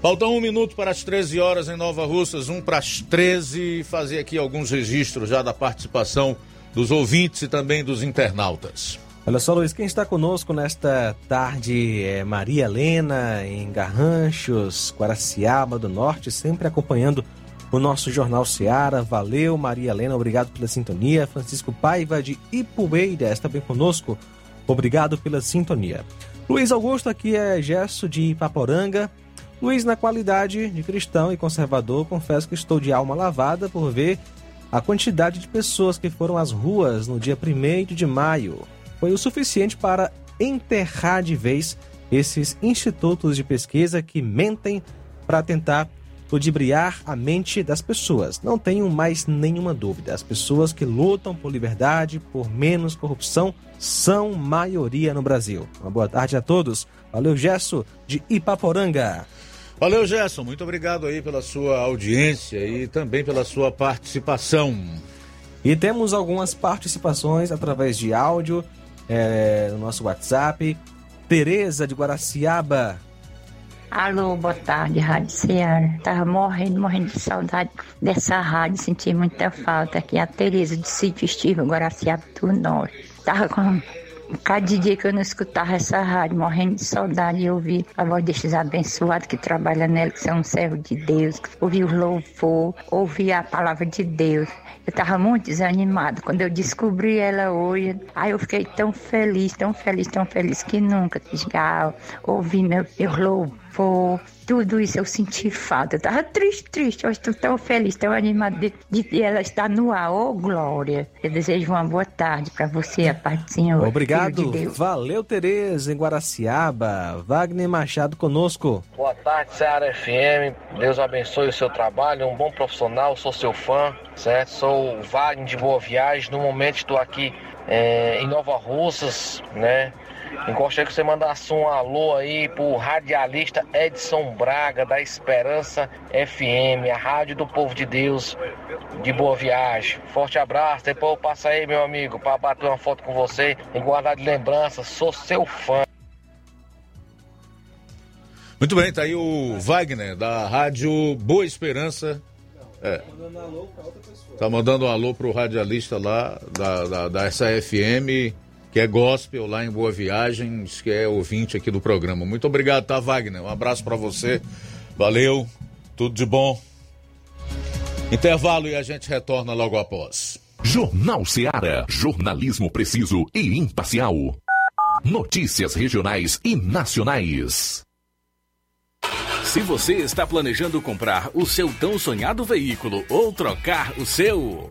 Falta um minuto para as 13 horas em Nova Russas, um para as 13, fazer aqui alguns registros já da participação dos ouvintes e também dos internautas. Olha só, Luiz, quem está conosco nesta tarde é Maria Helena, em Garranchos, Guaraciaba do Norte, sempre acompanhando o nosso Jornal Seara. Valeu, Maria Helena, obrigado pela sintonia. Francisco Paiva de Ipueiras, também conosco. Obrigado pela sintonia. Luiz Augusto, aqui é gesto de Ipaporanga. Luiz, na qualidade de cristão e conservador, confesso que estou de alma lavada por ver a quantidade de pessoas que foram às ruas no dia 1 de maio. Foi o suficiente para enterrar de vez esses institutos de pesquisa que mentem para tentar ludibriar a mente das pessoas. Não tenho mais nenhuma dúvida. As pessoas que lutam por liberdade, por menos corrupção, são maioria no Brasil. Uma boa tarde a todos. Valeu, Gesso, de Ipaporanga. Valeu, Gerson. Muito obrigado aí pela sua audiência e também pela sua participação. E temos algumas participações através de áudio é, no nosso WhatsApp. Tereza de Guaraciaba. Alô, boa tarde, Rádio Ceará. Tava morrendo, morrendo de saudade dessa rádio, senti muita falta aqui. A Tereza do Sítio Estiva, Guaraciaba do Norte. Tava com Cada dia que eu não escutava essa rádio, morrendo de saudade, e ouvir a voz destes abençoados que trabalham nela, que são um servo de Deus, ouvir o louvor, ouvir a palavra de Deus. Eu estava muito desanimada. Quando eu descobri ela hoje, aí eu fiquei tão feliz, tão feliz, tão feliz que nunca. Legal, ouvi meu, meu louvor, tudo isso eu senti falta. Eu estava triste, triste. Hoje estou tão feliz, tão animada de, de ela estar no ar. Ô, oh, Glória. Eu desejo uma boa tarde para você, a paz do Senhor. Obrigado. De Valeu, Tereza, em Guaraciaba. Wagner Machado conosco. Boa tarde, Ceará FM. Deus abençoe o seu trabalho. Um bom profissional, sou seu fã, certo? Sou o Wagner de Boa Viagem. No momento estou aqui é, em Nova Russas, né? Eu gostaria que você mandasse um alô aí pro radialista Edson Braga, da Esperança FM, a rádio do povo de Deus, de boa viagem. Forte abraço, depois eu passo aí, meu amigo, para bater uma foto com você e guardar de lembrança. Sou seu fã. Muito bem, tá aí o Wagner, da Rádio Boa Esperança. É. Tá mandando um alô pro radialista lá da, da, da SAFM que é gospel lá em Boa Viagem, que é ouvinte aqui do programa. Muito obrigado, tá, Wagner? Um abraço para você. Valeu, tudo de bom. Intervalo e a gente retorna logo após. Jornal Seara. Jornalismo preciso e imparcial. Notícias regionais e nacionais. Se você está planejando comprar o seu tão sonhado veículo ou trocar o seu.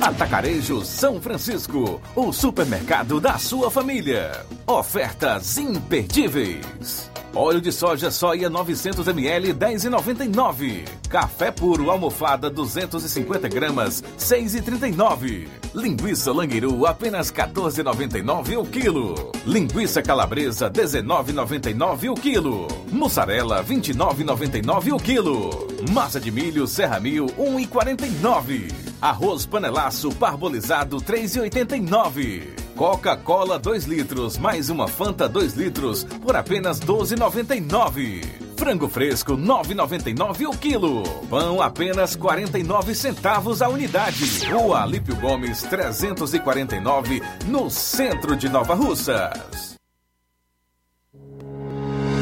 Atacarejo São Francisco, o supermercado da sua família. Ofertas imperdíveis. Óleo de soja soia 900 ml 10,99. Café puro almofada 250 gramas 6,39. Linguiça languiru apenas 14,99 o quilo. Linguiça calabresa 19,99 o quilo. Mussarela 29,99 o quilo. Massa de milho Serra Mil 1,49. Arroz panelaço parbolizado 3,89. Coca-Cola 2 litros, mais uma Fanta 2 litros, por apenas 12,99. Frango fresco 9,99 o quilo. Pão apenas 49 centavos a unidade. Rua Alípio Gomes 349, no centro de Nova Russas.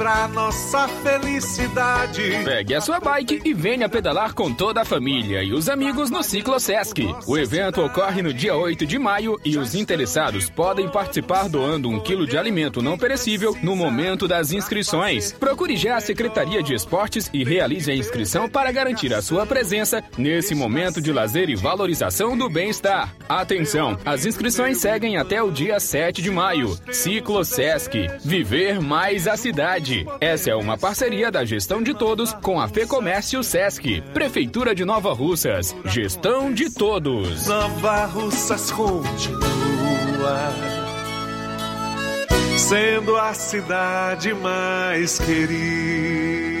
pra nossa felicidade. Pegue a sua bike e venha pedalar com toda a família e os amigos no Ciclo Sesc. O evento ocorre no dia 8 de maio e os interessados podem participar doando um quilo de alimento não perecível no momento das inscrições. Procure já a Secretaria de Esportes e realize a inscrição para garantir a sua presença nesse momento de lazer e valorização do bem-estar. Atenção, as inscrições seguem até o dia 7 de maio. Ciclo Sesc. Viver mais a cidade. Essa é uma parceria da gestão de todos com a Fecomércio Sesc. Prefeitura de Nova Russas. Gestão de todos. Nova Russas continua sendo a cidade mais querida.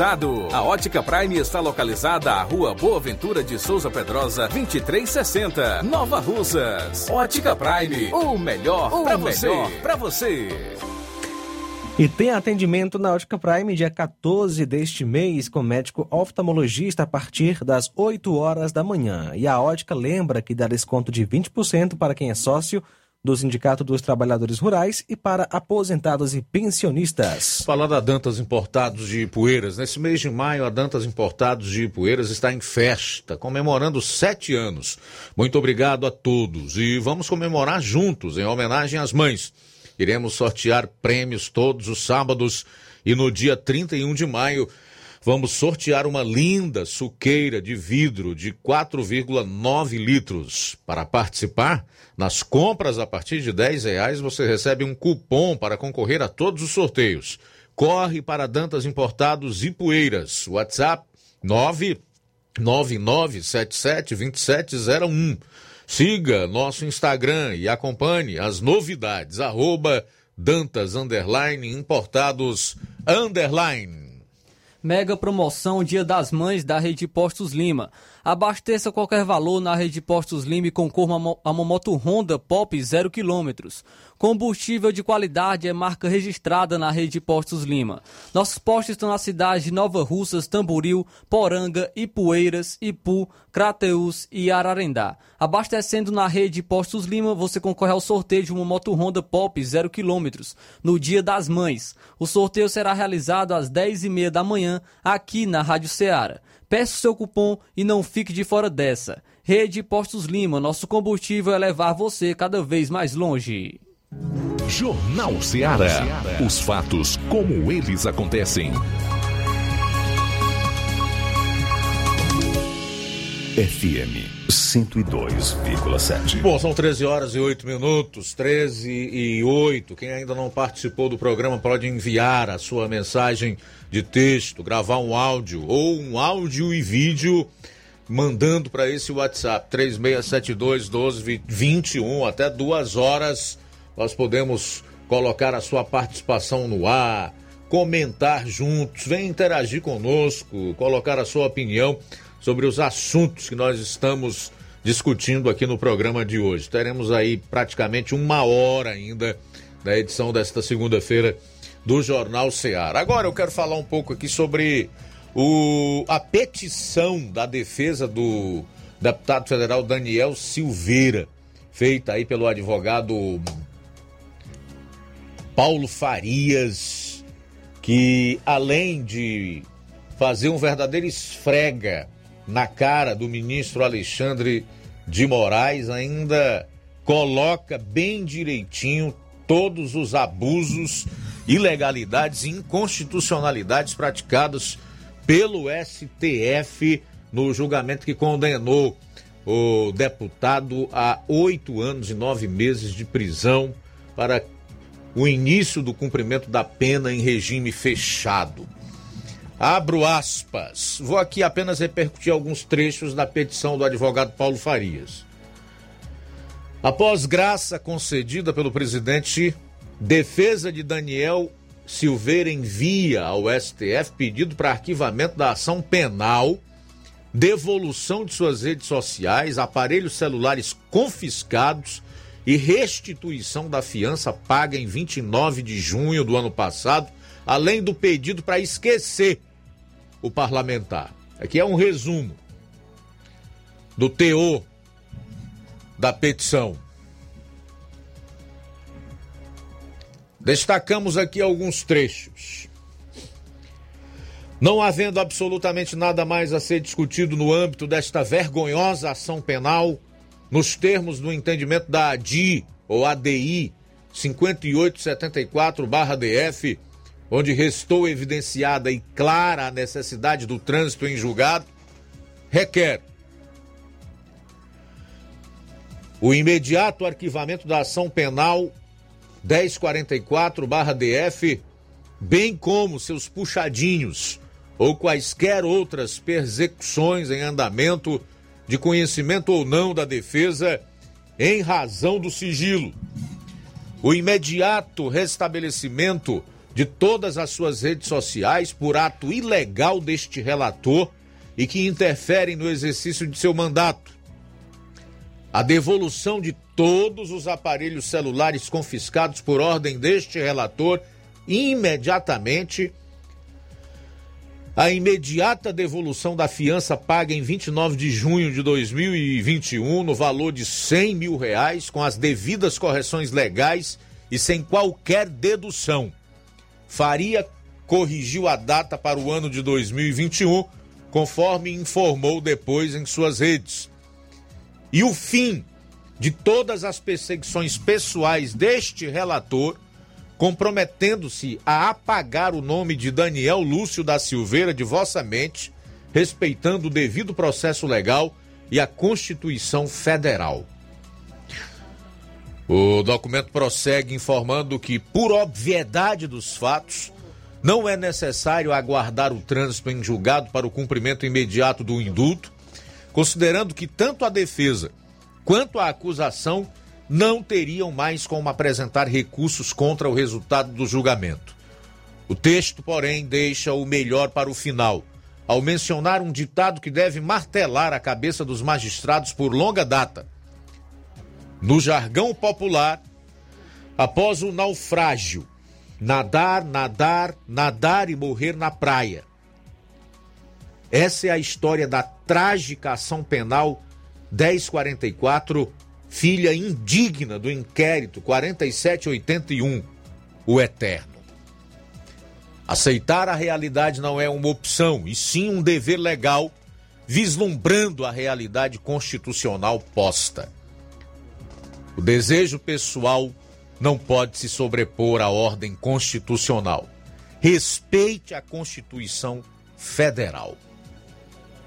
A Ótica Prime está localizada à Rua Boa Ventura de Souza Pedrosa, 2360, Nova Russas. Ótica Prime, o melhor para você. Pra você. E tem atendimento na Ótica Prime dia 14 deste mês com médico oftalmologista a partir das 8 horas da manhã. E a Ótica lembra que dá desconto de 20% para quem é sócio do Sindicato dos Trabalhadores Rurais e para aposentados e pensionistas. Falar da Dantas Importados de Ipueiras. Nesse mês de maio, a Dantas Importados de Ipueiras está em festa, comemorando sete anos. Muito obrigado a todos e vamos comemorar juntos, em homenagem às mães. Iremos sortear prêmios todos os sábados e no dia 31 de maio vamos sortear uma linda suqueira de vidro de 4,9 litros. Para participar, nas compras a partir de 10 reais você recebe um cupom para concorrer a todos os sorteios. Corre para Dantas Importados e Poeiras. WhatsApp 999772701. Siga nosso Instagram e acompanhe as novidades. Arroba Dantas Underline Importados Underline. Mega promoção Dia das Mães da Rede Postos Lima. Abasteça qualquer valor na Rede Postos Lima e concorra a uma moto Honda Pop 0 km. Combustível de qualidade é marca registrada na rede Postos Lima. Nossos postos estão na cidade de Nova Russas, Tamboril, Poranga, Ipueiras, Ipu, Crateus e Ararendá. Abastecendo na rede Postos Lima, você concorre ao sorteio de uma moto Honda Pop 0 km no Dia das Mães. O sorteio será realizado às 10h30 da manhã aqui na Rádio Ceará. Peça o seu cupom e não fique de fora dessa. Rede Postos Lima, nosso combustível é levar você cada vez mais longe. Jornal Ceará. Os fatos como eles acontecem. FM 102,7. Bom, são 13 horas e 8 minutos, 13 e 8. Quem ainda não participou do programa pode enviar a sua mensagem de texto, gravar um áudio ou um áudio e vídeo mandando para esse WhatsApp 3672 1221 até duas horas nós podemos colocar a sua participação no ar, comentar juntos, vem interagir conosco, colocar a sua opinião sobre os assuntos que nós estamos discutindo aqui no programa de hoje. Teremos aí praticamente uma hora ainda da edição desta segunda-feira do Jornal Ceará. Agora eu quero falar um pouco aqui sobre o, a petição da defesa do deputado federal Daniel Silveira, feita aí pelo advogado Paulo Farias, que além de fazer um verdadeiro esfrega na cara do ministro Alexandre de Moraes, ainda coloca bem direitinho todos os abusos, ilegalidades e inconstitucionalidades praticados pelo STF no julgamento que condenou o deputado a oito anos e nove meses de prisão para o início do cumprimento da pena em regime fechado. Abro aspas. Vou aqui apenas repercutir alguns trechos da petição do advogado Paulo Farias. Após graça concedida pelo presidente, defesa de Daniel Silveira envia ao STF pedido para arquivamento da ação penal, devolução de suas redes sociais, aparelhos celulares confiscados e restituição da fiança paga em 29 de junho do ano passado, além do pedido para esquecer o parlamentar. Aqui é um resumo do teor da petição. Destacamos aqui alguns trechos. Não havendo absolutamente nada mais a ser discutido no âmbito desta vergonhosa ação penal, nos termos do entendimento da ADI ou ADI 5874-DF, onde restou evidenciada e clara a necessidade do trânsito em julgado, requer o imediato arquivamento da ação penal 1044-DF, bem como seus puxadinhos ou quaisquer outras persecuções em andamento de conhecimento ou não da defesa em razão do sigilo. O imediato restabelecimento de todas as suas redes sociais por ato ilegal deste relator e que interferem no exercício de seu mandato. A devolução de todos os aparelhos celulares confiscados por ordem deste relator imediatamente. A imediata devolução da fiança paga em 29 de junho de 2021 no valor de 100 mil reais, com as devidas correções legais e sem qualquer dedução. Faria corrigiu a data para o ano de 2021, conforme informou depois em suas redes. E o fim de todas as perseguições pessoais deste relator, comprometendo-se a apagar o nome de Daniel Lúcio da Silveira de vossa mente, respeitando o devido processo legal e a Constituição Federal. O documento prossegue informando que, por obviedade dos fatos, não é necessário aguardar o trânsito em julgado para o cumprimento imediato do indulto, considerando que tanto a defesa quanto à acusação não teriam mais como apresentar recursos contra o resultado do julgamento. O texto, porém, deixa o melhor para o final, ao mencionar um ditado que deve martelar a cabeça dos magistrados por longa data. No jargão popular, após o naufrágio, nadar, nadar, nadar e morrer na praia. Essa é a história da trágica ação penal 1044, filha indigna do inquérito 4781, o Eterno. Aceitar a realidade não é uma opção, e sim um dever legal, vislumbrando a realidade constitucional posta. O desejo pessoal não pode se sobrepor à ordem constitucional. Respeite a Constituição Federal.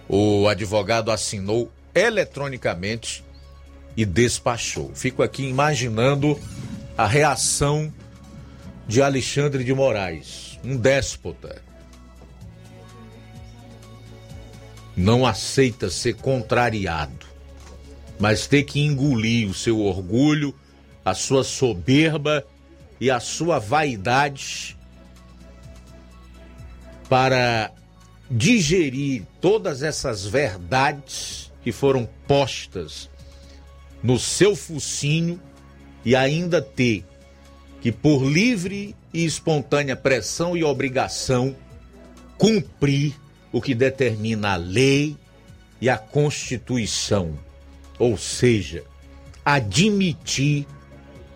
O advogado assinou eletronicamente e despachou. Fico aqui imaginando a reação de Alexandre de Moraes, um déspota. Não aceita ser contrariado, mas ter que engolir o seu orgulho, a sua soberba e a sua vaidade para digerir todas essas verdades que foram postas no seu focinho e ainda ter que, por livre e espontânea pressão e obrigação, cumprir o que determina a lei e a Constituição, ou seja, admitir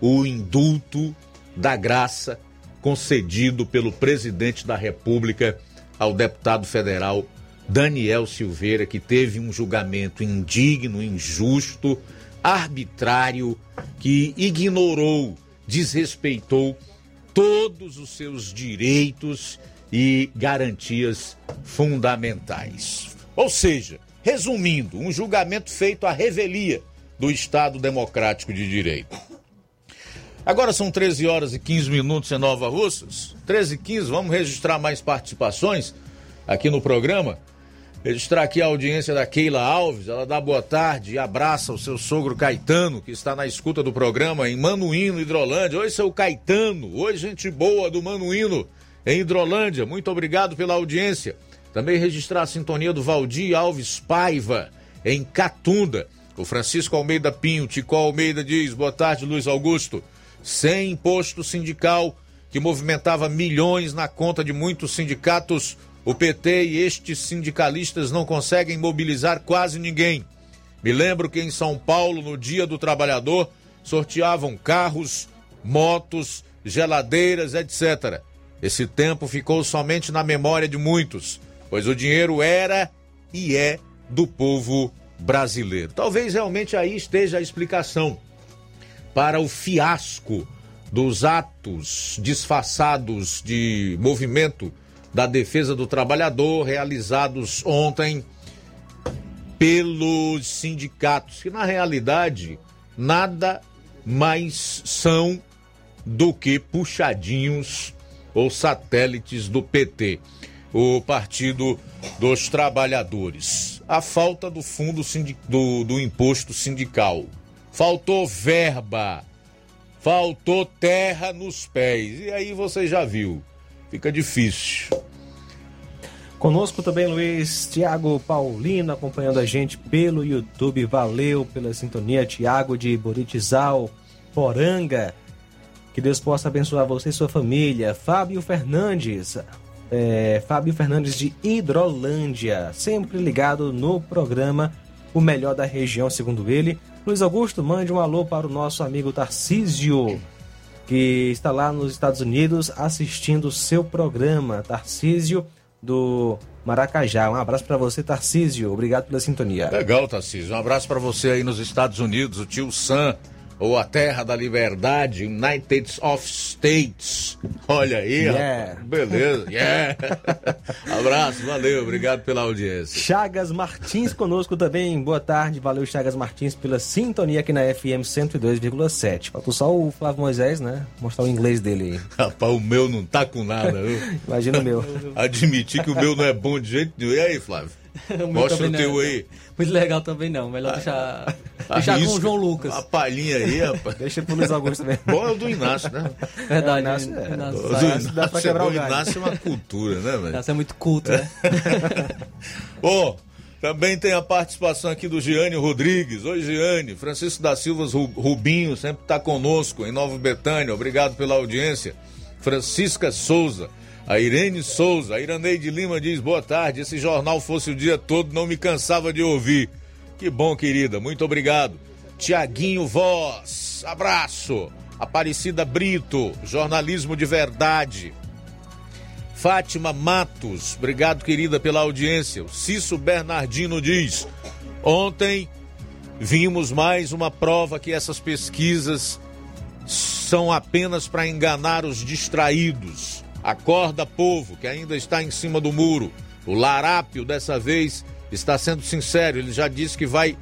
o indulto da graça concedido pelo presidente da República ao deputado federal Daniel Silveira, que teve um julgamento indigno, injusto, arbitrário, que ignorou, desrespeitou todos os seus direitos e garantias fundamentais. Ou seja, resumindo, um julgamento feito à revelia do Estado Democrático de Direito. Agora são 13 horas e 15 minutos em Nova Russas. 13 e 15, vamos registrar mais participações aqui no programa. Registrar aqui a audiência da Keila Alves, ela dá boa tarde e abraça o seu sogro Caetano, que está na escuta do programa em Manuíno, Hidrolândia. Oi, seu Caetano. Oi, gente boa do Manuíno, em Hidrolândia. Muito obrigado pela audiência. Também registrar a sintonia do Valdir Alves Paiva, em Catunda. O Francisco Almeida Pinho, Tico Almeida diz: boa tarde, Luiz Augusto. Sem imposto sindical que movimentava milhões na conta de muitos sindicatos, o PT e estes sindicalistas não conseguem mobilizar quase ninguém. Me lembro que em São Paulo, no Dia do Trabalhador, sorteavam carros, motos, geladeiras, etc. Esse tempo ficou somente na memória de muitos, pois o dinheiro era e é do povo brasileiro. Talvez realmente aí esteja a explicação para o fiasco dos atos disfarçados de movimento da defesa do trabalhador realizados ontem pelos sindicatos, que na realidade nada mais são do que puxadinhos ou satélites do PT, o Partido dos Trabalhadores. A falta do fundo do, do imposto sindical. Faltou verba, faltou terra nos pés. E aí você já viu fica difícil. Conosco também Luiz Tiago Paulino acompanhando a gente pelo YouTube. Valeu pela sintonia, Tiago de Boritizal, Poranga. Que Deus possa abençoar você e sua família. Fábio Fernandes, é, Fábio Fernandes de Hidrolândia, sempre ligado no programa O Melhor da Região, segundo ele. Luiz Augusto, mande um alô para o nosso amigo Tarcísio que está lá nos Estados Unidos assistindo o seu programa, Tarcísio do Maracajá. Um abraço para você, Tarcísio. Obrigado pela sintonia. Legal, Tarcísio. Um abraço para você aí nos Estados Unidos, o tio Sam ou a terra da liberdade, United of States. Olha aí, yeah. beleza. Yeah. Abraço, valeu, obrigado pela audiência. Chagas Martins conosco também. Boa tarde, valeu Chagas Martins pela sintonia aqui na FM 102,7. Faltou só o Flávio Moisés, né? Mostrar o inglês dele aí. Rapaz, o meu não tá com nada, viu? Imagina o meu. Admitir que o meu não é bom de jeito nenhum. E aí, Flávio? Mostra o teu não. aí. Muito legal também não. Melhor deixar, deixar com o João Lucas. A palhinha aí, rapaz. Deixa pro Luiz Augusto também. Bom é o do Inácio, né? Verdade. É, Inácio, é. Inácio, o do Inácio, dá pra quebrar o, o Inácio é uma cultura, né, velho? Inácio é muito culto, né? Bom, também tem a participação aqui do Giane Rodrigues. Oi, Giane. Francisco da Silva Rubinho sempre está conosco em Nova Betânia. Obrigado pela audiência. Francisca Souza. A Irene Souza, a Iraneide Lima diz: boa tarde. Esse jornal fosse o dia todo, não me cansava de ouvir. Que bom, querida, muito obrigado. Tiaguinho Voz, abraço. Aparecida Brito, jornalismo de verdade. Fátima Matos, obrigado, querida, pela audiência. O Cício Bernardino diz: ontem vimos mais uma prova que essas pesquisas são apenas para enganar os distraídos Acorda, povo, que ainda está em cima do muro. O Larápio, dessa vez, está sendo sincero. Ele já disse que vai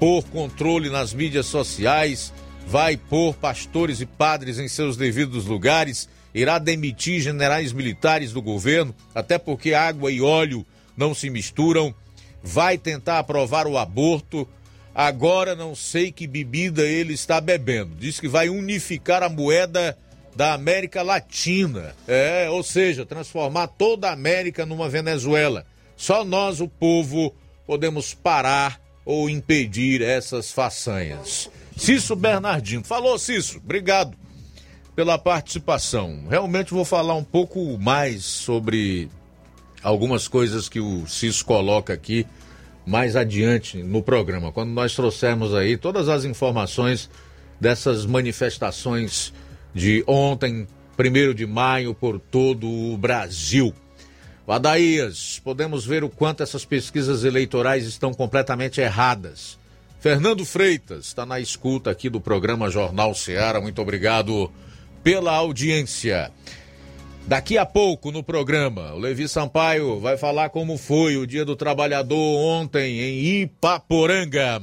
pôr controle nas mídias sociais, vai pôr pastores e padres em seus devidos lugares, irá demitir generais militares do governo, até porque água e óleo não se misturam, vai tentar aprovar o aborto. Agora não sei que bebida ele está bebendo. Diz que vai unificar a moeda da América Latina. É, ou seja, transformar toda a América numa Venezuela. Só nós, o povo, podemos parar ou impedir essas façanhas. Cício Bernardino. Falou, Cício. Obrigado pela participação. Realmente vou falar um pouco mais sobre algumas coisas que o Cício coloca aqui mais adiante no programa, quando nós trouxermos aí todas as informações dessas manifestações de ontem, 1 de maio, por todo o Brasil. Adaías, podemos ver o quanto essas pesquisas eleitorais estão completamente erradas. Fernando Freitas está na escuta aqui do programa Jornal Seara. Muito obrigado pela audiência. Daqui a pouco no programa, o Levi Sampaio vai falar como foi o Dia do Trabalhador ontem em Ipaporanga.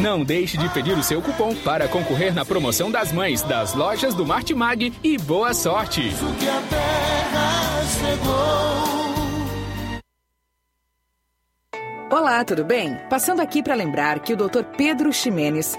Não deixe de pedir o seu cupom para concorrer na promoção das mães das lojas do Martimag e boa sorte! Olá, tudo bem? Passando aqui para lembrar que o Dr. Pedro Ximenes,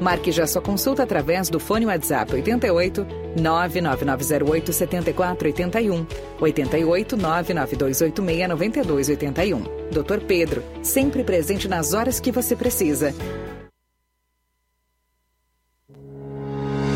Marque já sua consulta através do fone WhatsApp 88 99908 7481 88 99286 9281. Dr. Pedro, sempre presente nas horas que você precisa.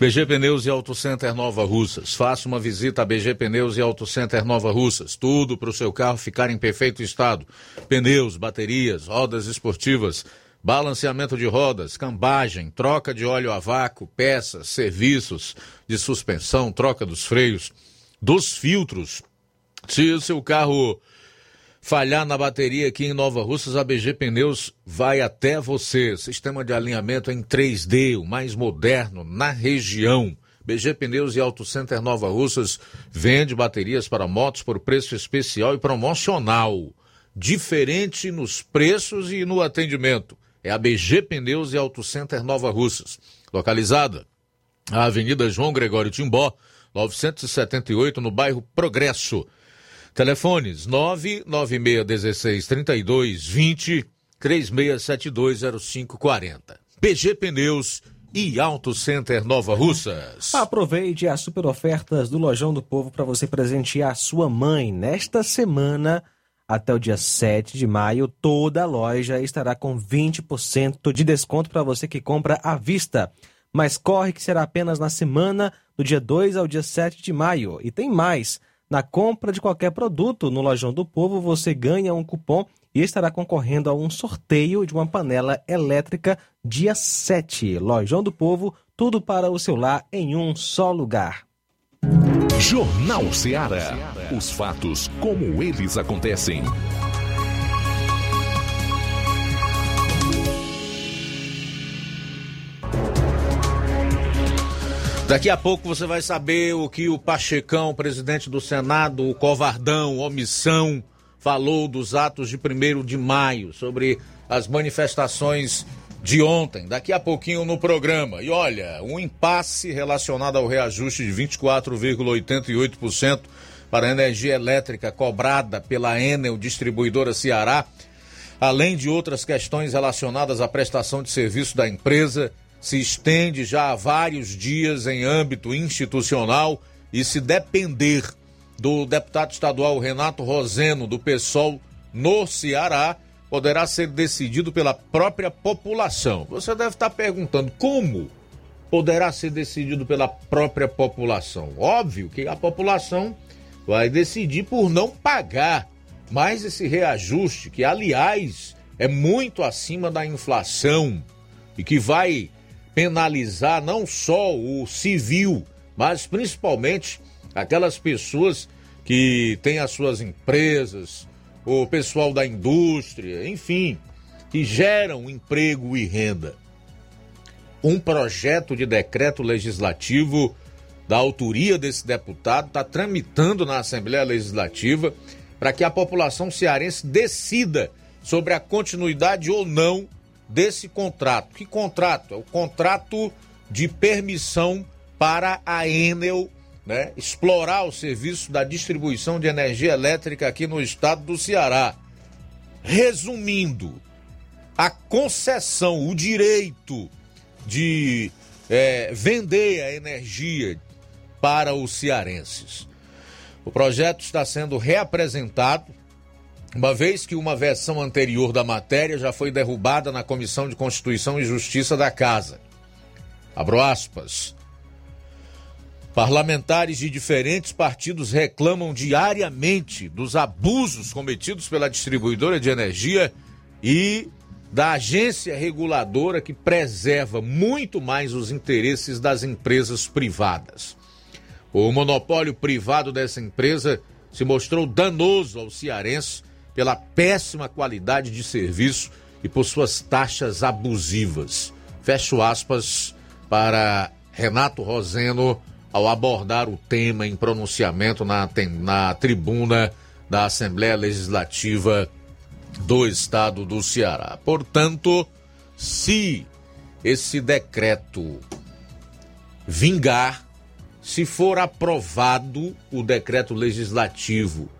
BG Pneus e Auto Center Nova Russas. Faça uma visita a BG Pneus e Auto Center Nova Russas. Tudo para o seu carro ficar em perfeito estado. Pneus, baterias, rodas esportivas, balanceamento de rodas, cambagem, troca de óleo a vácuo, peças, serviços de suspensão, troca dos freios, dos filtros. Se o seu carro falhar na bateria aqui em Nova Russas, a BG Pneus vai até você. Sistema de alinhamento em 3D, o mais moderno na região. BG Pneus e Auto Center Nova Russas vende baterias para motos por preço especial e promocional. Diferente nos preços e no atendimento. É a BG Pneus e Auto Center Nova Russas. Localizada na Avenida João Gregório Timbó, 978, no bairro Progresso. Telefones 99616 32 20 36720540. PG Pneus e Auto Center Nova Russas. Aproveite as super ofertas do Lojão do Povo para você presentear sua mãe. Nesta semana, até o dia 7 de maio, toda a loja estará com 20% de desconto para você que compra à vista. Mas corre que será apenas na semana do dia 2 ao dia 7 de maio. E tem mais. Na compra de qualquer produto no Lojão do Povo, você ganha um cupom e estará concorrendo a um sorteio de uma panela elétrica dia 7. Lojão do Povo, tudo para o seu lar em um só lugar. Jornal Ceará. Os fatos como eles acontecem. Daqui a pouco você vai saber o que o Pachecão, presidente do Senado, o covardão, omissão, falou dos atos de 1 de maio, sobre as manifestações de ontem, daqui a pouquinho no programa. E olha, um impasse relacionado ao reajuste de 24,88% para a energia elétrica cobrada pela Enel Distribuidora Ceará, além de outras questões relacionadas à prestação de serviço da empresa, se estende já há vários dias em âmbito institucional e se depender do deputado estadual Renato Roseno, do PSOL no Ceará, poderá ser decidido pela própria população. Você deve estar perguntando como poderá ser decidido pela própria população. Óbvio que a população vai decidir por não pagar mais esse reajuste, que aliás é muito acima da inflação e que vai penalizar não só o civil, mas principalmente aquelas pessoas que têm as suas empresas, o pessoal da indústria, enfim, que geram emprego e renda. Um projeto de decreto legislativo da autoria desse deputado está tramitando na Assembleia Legislativa para que a população cearense decida sobre a continuidade ou não desse contrato. Que contrato? É o contrato de permissão para a Enel né, explorar o serviço da distribuição de energia elétrica aqui no estado do Ceará. Resumindo, a concessão, o direito de é, vender a energia para os cearenses. O projeto está sendo reapresentado, uma vez que uma versão anterior da matéria já foi derrubada na Comissão de Constituição e Justiça da Casa. Abro aspas. Parlamentares de diferentes partidos reclamam diariamente dos abusos cometidos pela distribuidora de energia e da agência reguladora que preserva muito mais os interesses das empresas privadas. O monopólio privado dessa empresa se mostrou danoso ao cearense pela péssima qualidade de serviço e por suas taxas abusivas. Fecho aspas para Renato Roseno ao abordar o tema em pronunciamento na, na tribuna da Assembleia Legislativa do Estado do Ceará. Portanto, se esse decreto vingar, se for aprovado o decreto legislativo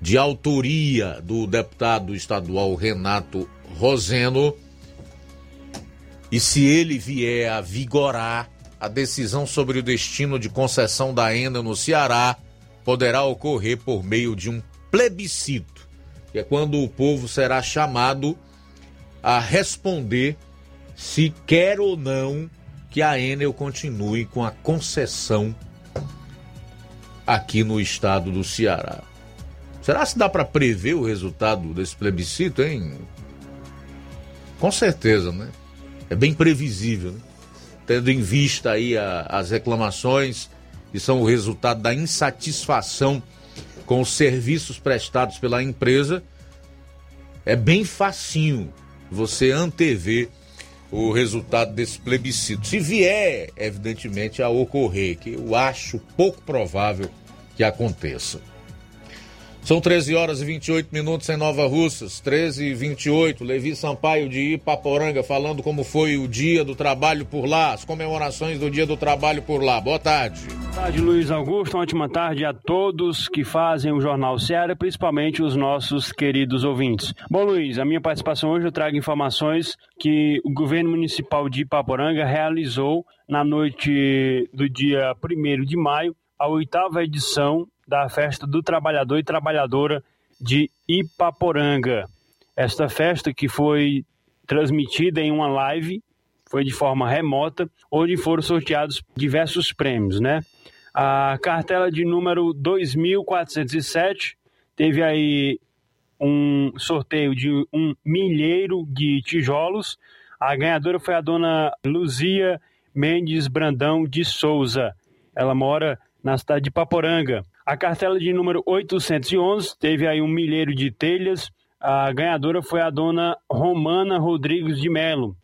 de autoria do deputado estadual Renato Roseno, e se ele vier a vigorar, a decisão sobre o destino de concessão da ENA no Ceará poderá ocorrer por meio de um plebiscito, que é quando o povo será chamado a responder se quer ou não que a Enel continue com a concessão aqui no estado do Ceará. Será que dá para prever o resultado desse plebiscito, hein? Com certeza, né? É bem previsível, né? tendo em vista aí a, as reclamações que são o resultado da insatisfação com os serviços prestados pela empresa, é bem facinho você antever o resultado desse plebiscito. Se vier, evidentemente, a ocorrer, que eu acho pouco provável que aconteça. São 13 horas e 28 minutos em Nova Russas, 13 e 28. Levi Sampaio de Ipaporanga falando como foi o dia do trabalho por lá, as comemorações do dia do trabalho por lá. Boa tarde. Boa tarde, Luiz Augusto. Uma ótima tarde a todos que fazem o Jornal Ceará, principalmente os nossos queridos ouvintes. Bom, Luiz, a minha participação hoje eu trago informações que o governo municipal de Ipaporanga realizou na noite do dia 1 de maio a oitava edição da Festa do Trabalhador e Trabalhadora de Ipaporanga. Esta festa que foi transmitida em uma live, foi de forma remota, onde foram sorteados diversos prêmios, né? A cartela de número 2407 teve aí um sorteio de um milheiro de tijolos. A ganhadora foi a dona Luzia Mendes Brandão de Souza. Ela mora na cidade de Paporanga. A cartela de número 811 teve aí um milheiro de telhas. A ganhadora foi a dona Romana Rodrigues de Melo,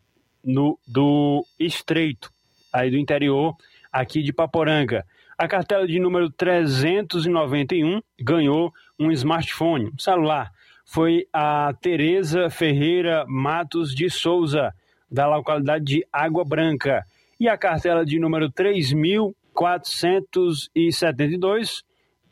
do Estreito, aí do interior. aqui de Paporanga. A cartela de número 391 ganhou um smartphone, um celular. Foi a Tereza Ferreira Matos de Souza, da localidade de Água Branca. E a cartela de número 3472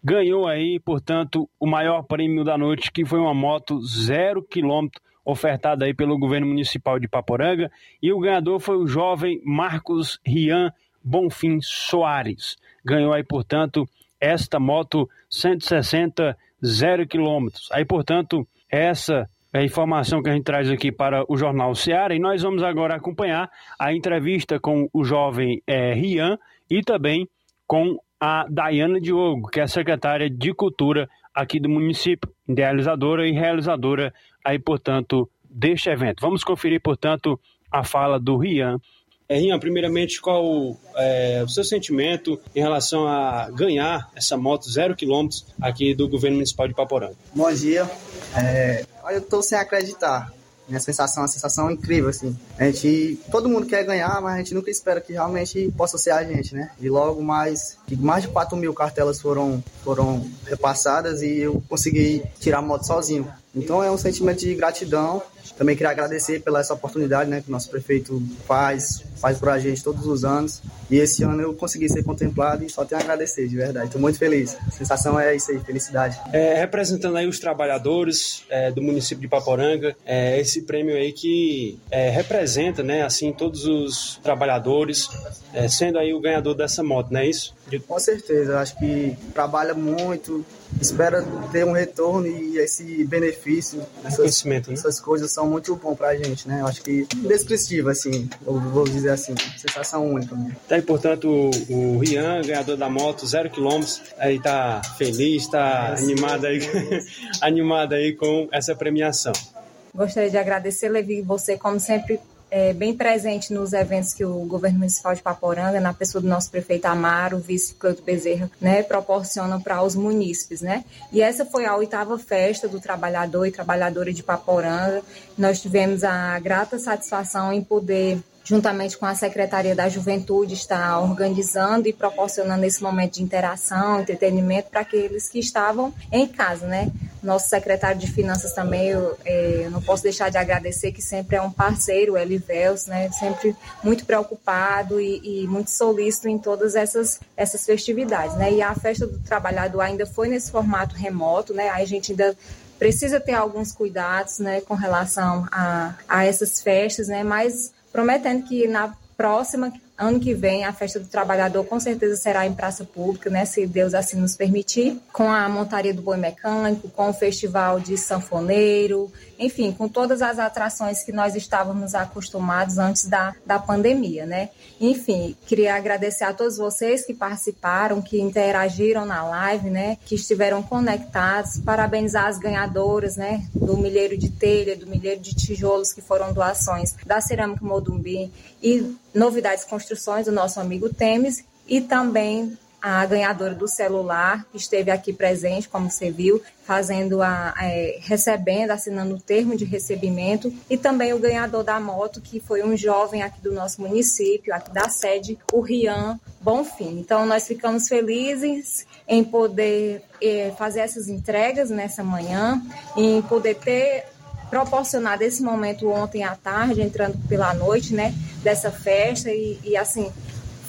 ganhou aí, portanto, o maior prêmio da noite, que foi uma moto zero quilômetro ofertada aí pelo governo municipal de Paporanga, e o ganhador foi o jovem Marcos Rian Bonfim Soares. Ganhou aí, portanto, esta moto 160 zero quilômetros. Aí, portanto, essa é a informação que a gente traz aqui para o Jornal Seara e nós vamos agora acompanhar a entrevista com o jovem é, Rian e também com a Dayana Diogo, que é a secretária de Cultura aqui do município, idealizadora e realizadora aí, portanto, deste evento. Vamos conferir, portanto, a fala do Rian. É, Rian, primeiramente, qual é, o seu sentimento em relação a ganhar essa moto zero quilômetros aqui do governo municipal de Paporanga? Bom dia. É, eu estou sem acreditar. Sensação é uma sensação incrível, assim. A gente, todo mundo quer ganhar, mas a gente nunca espera que realmente possa ser a gente, né? E logo mais, mais de 4 mil cartelas foram, foram repassadas e eu consegui tirar a moto sozinho. Então é um sentimento de gratidão. Também queria agradecer pela essa oportunidade, né, que o nosso prefeito faz, faz para a gente todos os anos. E esse ano eu consegui ser contemplado e só tenho a agradecer, de verdade. Estou muito feliz. A sensação é isso aí, felicidade. É, representando aí os trabalhadores é, do município de Paporanga, é, esse prêmio aí que é, representa, né, assim, todos os trabalhadores, é, sendo aí o ganhador dessa moto, não é isso? Com certeza, acho que trabalha muito, espera ter um retorno e esse benefício, essas, né? essas coisas são muito bom pra gente, né? Eu acho que indescritível, assim, eu vou dizer assim, sensação única. Né? Tá aí, portanto, o, o Rian, ganhador da moto, zero quilômetros, aí tá feliz, tá animado aí, animado aí com essa premiação. Gostaria de agradecer, Levi, você, como sempre, é, bem presente nos eventos que o governo municipal de Paporanga, na pessoa do nosso prefeito Amaro, vice Cleuto Bezerra, né, proporcionam para os munícipes, né? E essa foi a oitava festa do trabalhador e trabalhadora de Paporanga. Nós tivemos a grata satisfação em poder juntamente com a Secretaria da Juventude, está organizando e proporcionando esse momento de interação, entretenimento para aqueles que estavam em casa, né? Nosso secretário de Finanças também, eu, é, eu não posso deixar de agradecer que sempre é um parceiro, o Elivels, né? Sempre muito preocupado e, e, muito solícito em todas essas, essas festividades, né? E a festa do trabalhador ainda foi nesse formato remoto, né? A gente ainda precisa ter alguns cuidados, né, com relação a, a essas festas, né? Mas prometendo que na próxima ano que vem a festa do trabalhador com certeza será em praça pública, né, se Deus assim nos permitir, com a montaria do boi mecânico, com o festival de sanfoneiro, enfim, com todas as atrações que nós estávamos acostumados antes da, da pandemia, né? Enfim, queria agradecer a todos vocês que participaram, que interagiram na live, né? Que estiveram conectados, parabenizar as ganhadoras, né? Do milheiro de telha, do milheiro de tijolos que foram doações da Cerâmica Modumbi e novidades construções do nosso amigo Temes e também a ganhadora do celular, que esteve aqui presente, como você viu, fazendo a, é, recebendo, assinando o termo de recebimento, e também o ganhador da moto, que foi um jovem aqui do nosso município, aqui da sede, o Rian Bonfim. Então, nós ficamos felizes em poder é, fazer essas entregas nessa manhã, em poder ter proporcionado esse momento ontem à tarde, entrando pela noite, né, dessa festa e, e assim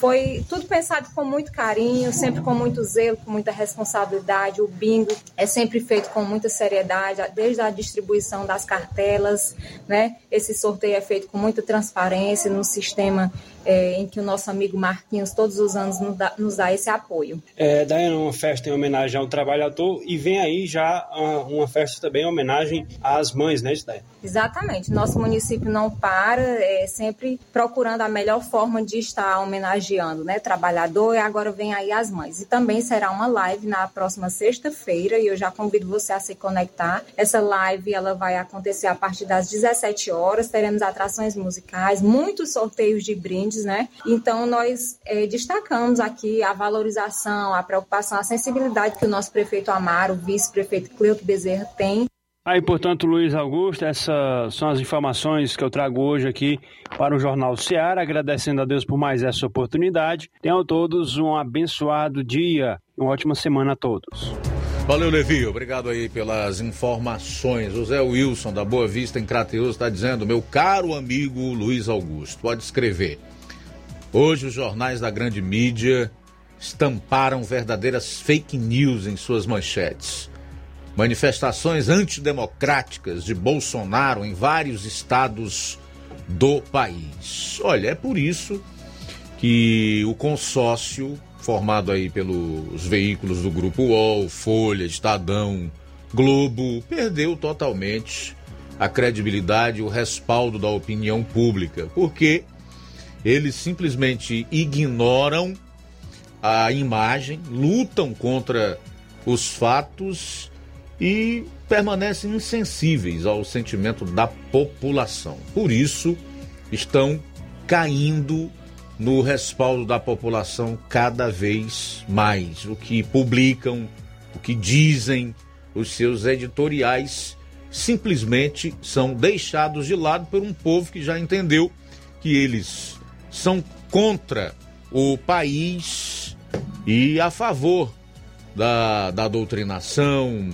foi tudo pensado com muito carinho, sempre com muito zelo, com muita responsabilidade. O bingo é sempre feito com muita seriedade, desde a distribuição das cartelas, né? Esse sorteio é feito com muita transparência no sistema é, em que o nosso amigo Marquinhos todos os anos nos dá, nos dá esse apoio. É, daí uma festa em homenagem ao trabalhador e vem aí já uma, uma festa também em homenagem às mães, né, Daí? Exatamente. Nosso município não para, é sempre procurando a melhor forma de estar homenageando, né, trabalhador e agora vem aí as mães. E também será uma live na próxima sexta-feira e eu já convido você a se conectar. Essa live ela vai acontecer a partir das 17 horas. Teremos atrações musicais, muitos sorteios de brindes, né? Então nós é, destacamos aqui a valorização, a preocupação, a sensibilidade que o nosso prefeito Amaro, o vice-prefeito Cleuto Bezerra tem Aí, portanto, Luiz Augusto, essas são as informações que eu trago hoje aqui para o Jornal Seara, agradecendo a Deus por mais essa oportunidade. Tenham todos um abençoado dia, uma ótima semana a todos. Valeu, Levi. Obrigado aí pelas informações. O Zé Wilson, da Boa Vista, em Crateus, está dizendo: meu caro amigo Luiz Augusto, pode escrever. Hoje os jornais da grande mídia estamparam verdadeiras fake news em suas manchetes. Manifestações antidemocráticas de Bolsonaro em vários estados do país. Olha, é por isso que o consórcio formado aí pelos veículos do Grupo UOL, Folha, Estadão, Globo, perdeu totalmente a credibilidade e o respaldo da opinião pública, porque eles simplesmente ignoram a imagem, lutam contra os fatos e permanecem insensíveis ao sentimento da população. Por isso, estão caindo no respaldo da população cada vez mais. O que publicam, o que dizem, os seus editoriais simplesmente são deixados de lado por um povo que já entendeu que eles são contra o país e a favor da, da doutrinação,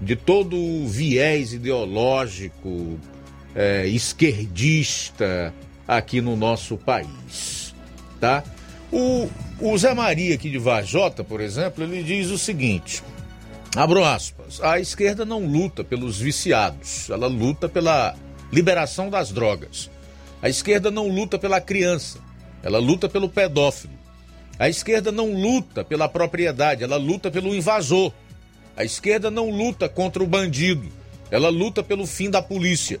de todo o viés ideológico é, esquerdista aqui no nosso país, tá? O, o Zé Maria aqui de Vajota, por exemplo, ele diz o seguinte, abro aspas, a esquerda não luta pelos viciados, ela luta pela liberação das drogas. A esquerda não luta pela criança, ela luta pelo pedófilo. A esquerda não luta pela propriedade, ela luta pelo invasor. A esquerda não luta contra o bandido, ela luta pelo fim da polícia.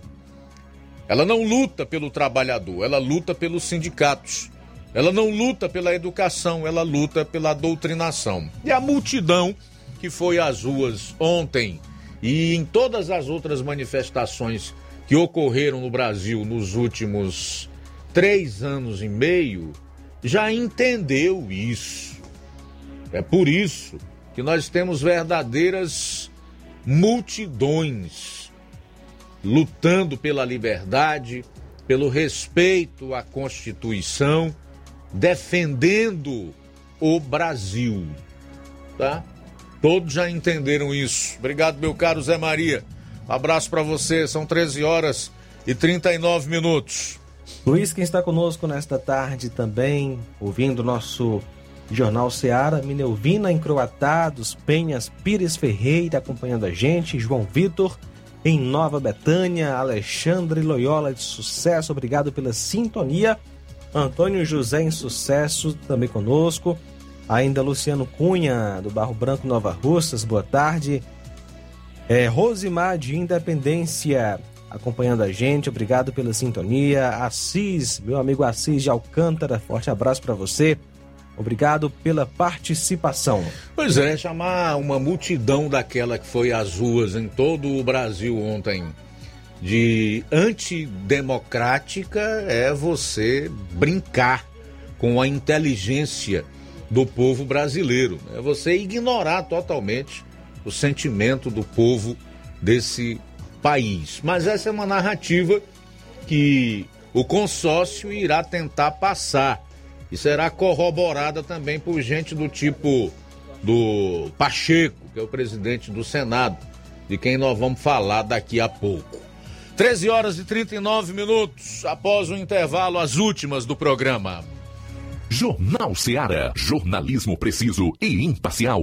Ela não luta pelo trabalhador, ela luta pelos sindicatos. Ela não luta pela educação, ela luta pela doutrinação. E a multidão que foi às ruas ontem e em todas as outras manifestações que ocorreram no Brasil nos últimos três anos e meio já entendeu isso. É por isso que nós temos verdadeiras multidões lutando pela liberdade, pelo respeito à Constituição, defendendo o Brasil, tá? Todos já entenderam isso. Obrigado, meu caro Zé Maria. Abraço para você. São 13 horas e 39 minutos. Luiz, quem está conosco nesta tarde também, ouvindo nosso Jornal Seara, Mineuvina Encroatados, Penhas, Pires Ferreira acompanhando a gente, João Vitor em Nova Betânia, Alexandre Loyola de Sucesso, obrigado pela sintonia. Antônio José em Sucesso também conosco. Ainda Luciano Cunha, do Barro Branco Nova Russas, boa tarde. É, Rosimar de Independência acompanhando a gente, obrigado pela sintonia. Assis, meu amigo Assis de Alcântara, forte abraço para você. Obrigado pela participação. Pois é, chamar uma multidão daquela que foi às ruas em todo o Brasil ontem de antidemocrática é você brincar com a inteligência do povo brasileiro. É você ignorar totalmente o sentimento do povo desse país. Mas essa é uma narrativa que o consórcio irá tentar passar e será corroborada também por gente do tipo do Pacheco, que é o presidente do Senado, de quem nós vamos falar daqui a pouco. 13 horas e 39 minutos após o intervalo, as últimas do programa. Jornal Seara. Jornalismo preciso e imparcial.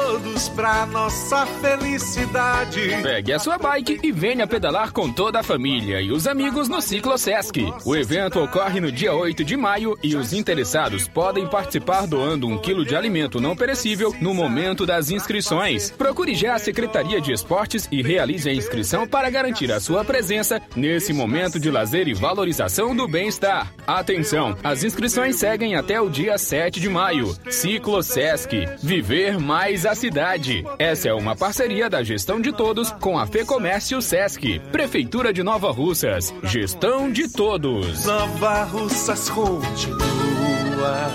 pra nossa felicidade. Pegue a sua bike e venha pedalar com toda a família e os amigos no Ciclo Sesc. O evento ocorre no dia 8 de maio e os interessados podem participar doando um quilo de alimento não perecível no momento das inscrições. Procure já a Secretaria de Esportes e realize a inscrição para garantir a sua presença nesse momento de lazer e valorização do bem-estar. Atenção, as inscrições seguem até o dia 7 de maio. Ciclo Sesc. Viver mais a cidade. Essa é uma parceria da gestão de todos com a Fecomércio Sesc. Prefeitura de Nova Russas. Gestão de todos. Nova Russas continua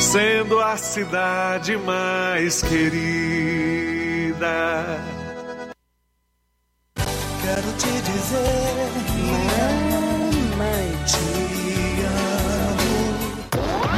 sendo a cidade mais querida. Quero te dizer, mamãe,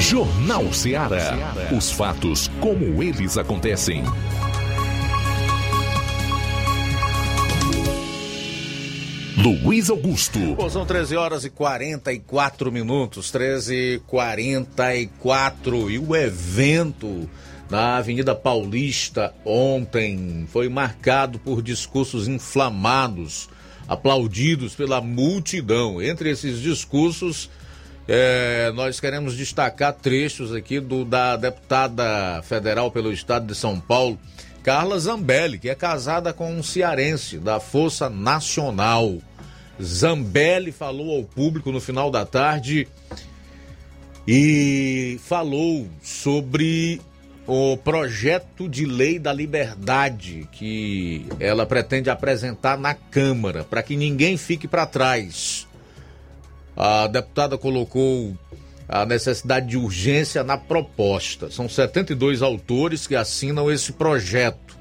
Jornal Ceará. Os fatos como eles acontecem. Luiz Augusto. Bom, são 13 horas e 44 minutos, 13 e 44 e o evento na Avenida Paulista ontem foi marcado por discursos inflamados, aplaudidos pela multidão. Entre esses discursos, é, nós queremos destacar trechos aqui do da deputada federal pelo estado de São Paulo, Carla Zambelli, que é casada com um cearense da Força Nacional. Zambelli falou ao público no final da tarde e falou sobre o projeto de lei da liberdade que ela pretende apresentar na Câmara, para que ninguém fique para trás. A deputada colocou a necessidade de urgência na proposta. São 72 autores que assinam esse projeto.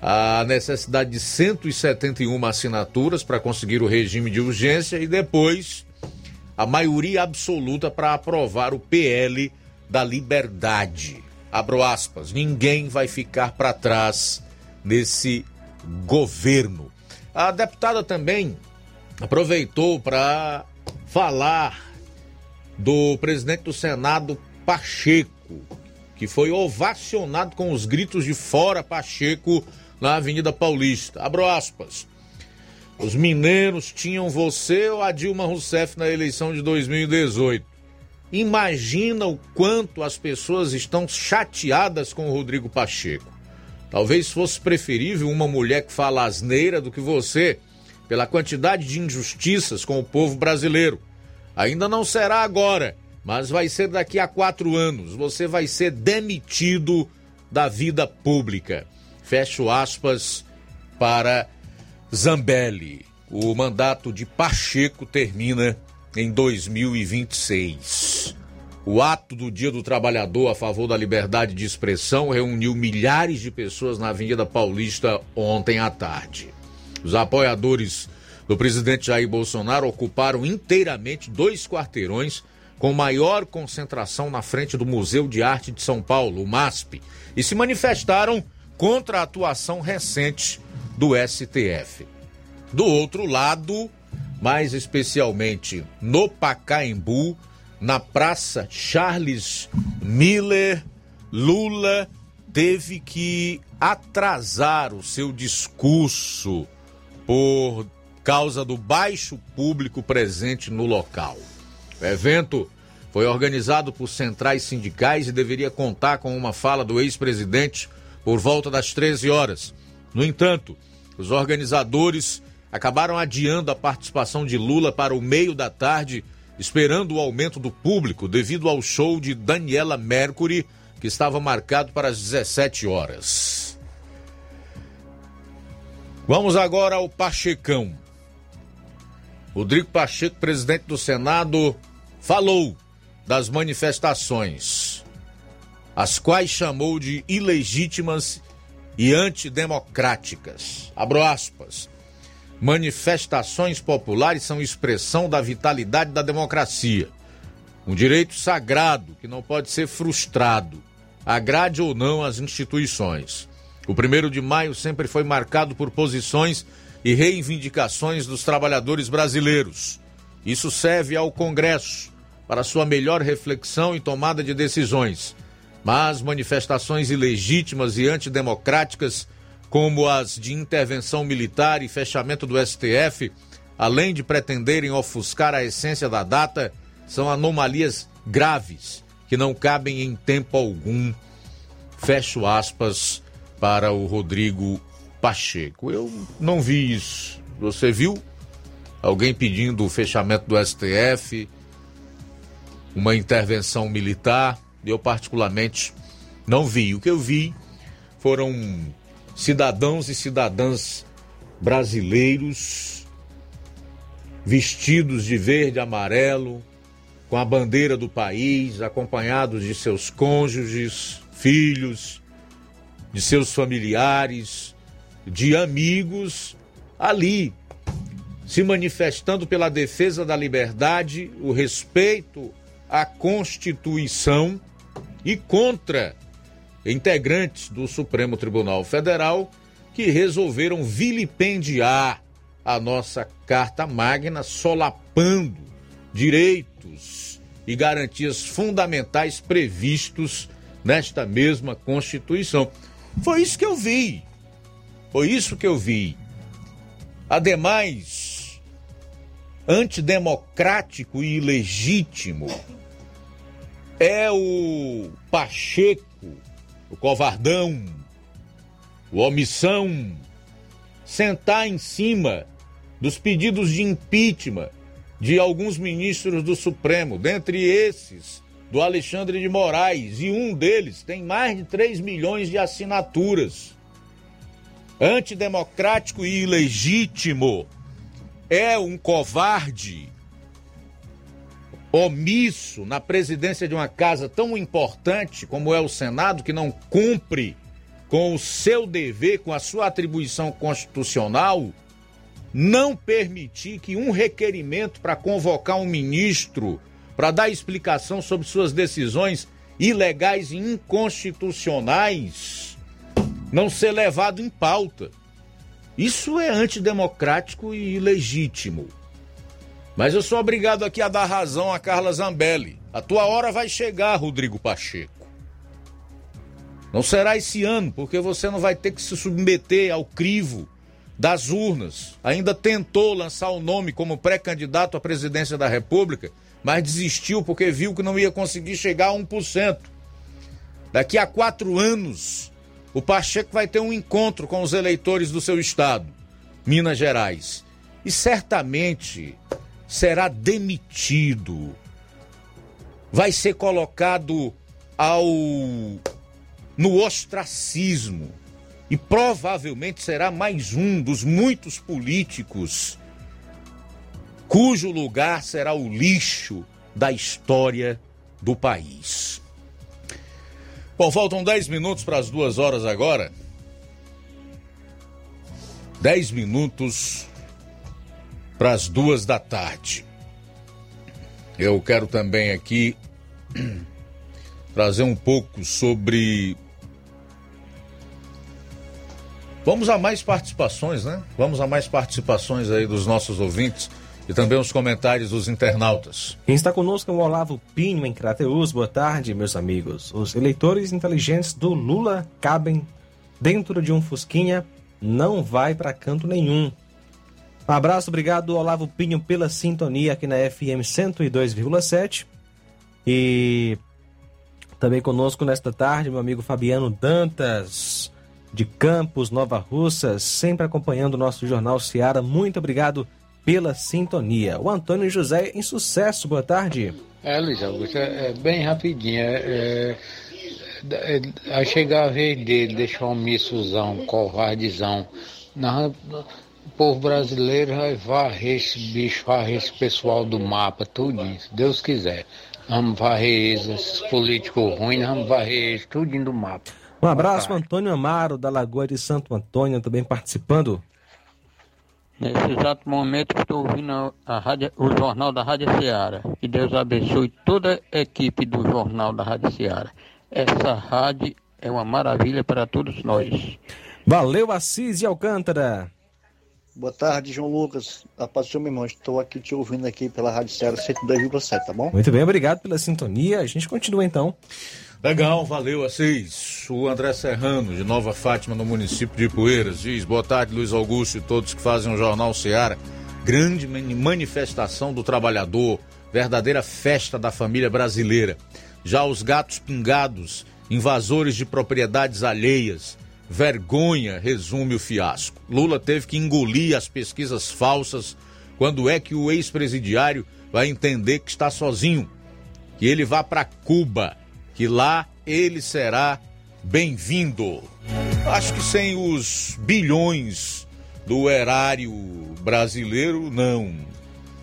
A necessidade de 171 assinaturas para conseguir o regime de urgência e depois a maioria absoluta para aprovar o PL da liberdade. Abro aspas, ninguém vai ficar para trás nesse governo. A deputada também aproveitou para falar do presidente do Senado, Pacheco, que foi ovacionado com os gritos de fora Pacheco na Avenida Paulista. Abro aspas. Os mineiros tinham você ou a Dilma Rousseff na eleição de 2018. Imagina o quanto as pessoas estão chateadas com o Rodrigo Pacheco. Talvez fosse preferível uma mulher que fala asneira do que você, pela quantidade de injustiças com o povo brasileiro. Ainda não será agora, mas vai ser daqui a quatro anos. Você vai ser demitido da vida pública. Fecho aspas para Zambelli. O mandato de Pacheco termina em 2026. O ato do Dia do Trabalhador a favor da liberdade de expressão reuniu milhares de pessoas na Avenida Paulista ontem à tarde. Os apoiadores do presidente Jair Bolsonaro ocuparam inteiramente dois quarteirões com maior concentração na frente do Museu de Arte de São Paulo, o MASP, e se manifestaram contra a atuação recente do STF. Do outro lado, mais especialmente no Pacaembu, na Praça Charles Miller, Lula teve que atrasar o seu discurso por causa do baixo público presente no local. O evento foi organizado por centrais sindicais e deveria contar com uma fala do ex-presidente por volta das 13 horas. No entanto, os organizadores acabaram adiando a participação de Lula para o meio da tarde, esperando o aumento do público devido ao show de Daniela Mercury, que estava marcado para as 17 horas. Vamos agora ao Pachecão. Rodrigo Pacheco, presidente do Senado, falou das manifestações, as quais chamou de ilegítimas e antidemocráticas. Abro aspas. Manifestações populares são expressão da vitalidade da democracia. Um direito sagrado que não pode ser frustrado, agrade ou não as instituições. O primeiro de maio sempre foi marcado por posições e reivindicações dos trabalhadores brasileiros. Isso serve ao Congresso para sua melhor reflexão e tomada de decisões. Mas manifestações ilegítimas e antidemocráticas, como as de intervenção militar e fechamento do STF, além de pretenderem ofuscar a essência da data, são anomalias graves que não cabem em tempo algum. Fecho aspas para o Rodrigo Pacheco. Eu não vi isso. Você viu? Alguém pedindo o fechamento do STF, uma intervenção militar. Eu, particularmente, não vi. O que eu vi foram cidadãos e cidadãs brasileiros vestidos de verde e amarelo, com a bandeira do país, acompanhados de seus cônjuges, filhos, de seus familiares, de amigos ali, se manifestando pela defesa da liberdade, o respeito à Constituição e contra integrantes do Supremo Tribunal Federal que resolveram vilipendiar a nossa Carta Magna, solapando direitos e garantias fundamentais previstos nesta mesma Constituição. Foi isso que eu vi. Foi isso que eu vi. Ademais, antidemocrático e ilegítimo é o Pacheco, o covardão, o omissão, sentar em cima dos pedidos de impeachment de alguns ministros do Supremo, dentre esses do Alexandre de Moraes, e um deles tem mais de 3 milhões de assinaturas. Antidemocrático e ilegítimo, é um covarde, omisso na presidência de uma casa tão importante como é o Senado, que não cumpre com o seu dever, com a sua atribuição constitucional, não permitir que um requerimento para convocar um ministro para dar explicação sobre suas decisões ilegais e inconstitucionais não ser levado em pauta. Isso é antidemocrático e ilegítimo. Mas eu sou obrigado aqui a dar razão a Carla Zambelli. A tua hora vai chegar, Rodrigo Pacheco. Não será esse ano, porque você não vai ter que se submeter ao crivo das urnas. Ainda tentou lançar o nome como pré-candidato à presidência da República, mas desistiu porque viu que não ia conseguir chegar a 1%. Daqui a quatro anos, o Pacheco vai ter um encontro com os eleitores do seu estado, Minas Gerais. E certamente será demitido. Vai ser colocado ao no ostracismo e provavelmente será mais um dos muitos políticos cujo lugar será o lixo da história do país. Bom, faltam 10 minutos para as duas horas agora. 10 minutos para as duas da tarde. Eu quero também aqui trazer um pouco sobre. Vamos a mais participações, né? Vamos a mais participações aí dos nossos ouvintes e também os comentários dos internautas. Quem está conosco é o Olavo Pinho, em Crateus. Boa tarde, meus amigos. Os eleitores inteligentes do Lula cabem dentro de um Fusquinha, não vai para canto nenhum. Um abraço, obrigado, Olavo Pinho, pela sintonia aqui na FM 102,7. E também conosco nesta tarde, meu amigo Fabiano Dantas, de Campos, Nova Russa, sempre acompanhando o nosso Jornal Seara. Muito obrigado pela sintonia. O Antônio José em sucesso, boa tarde. É, Luiz Augusto, é, é bem rapidinho. É, é, a chegar a vez dele deixar um missuzão, covardzão. Na, o povo brasileiro vai varrer esse bicho, varrer esse pessoal do mapa, tudinho, se Deus quiser. Vamos varrer esses políticos ruins, vamos varrer eles, tudinho do mapa. Um abraço, Antônio Amaro, da Lagoa de Santo Antônio, também participando. Nesse exato momento estou ouvindo a, a rádio, o jornal da Rádio Ceará. Que Deus abençoe toda a equipe do jornal da Rádio Ceará. Essa rádio é uma maravilha para todos nós. Valeu, Assis e Alcântara. Boa tarde, João Lucas. A paz do seu meu irmão. Estou aqui te ouvindo aqui pela Rádio Ceará 102,7, tá bom? Muito bem, obrigado pela sintonia. A gente continua então. Legal, valeu, Assis. O André Serrano, de Nova Fátima, no município de Poeiras, diz: Boa tarde, Luiz Augusto e todos que fazem o Jornal Ceará. Grande manifestação do trabalhador, verdadeira festa da família brasileira. Já os gatos pingados, invasores de propriedades alheias, Vergonha, resume o fiasco. Lula teve que engolir as pesquisas falsas. Quando é que o ex-presidiário vai entender que está sozinho? Que ele vá para Cuba, que lá ele será bem-vindo. Acho que sem os bilhões do erário brasileiro, não.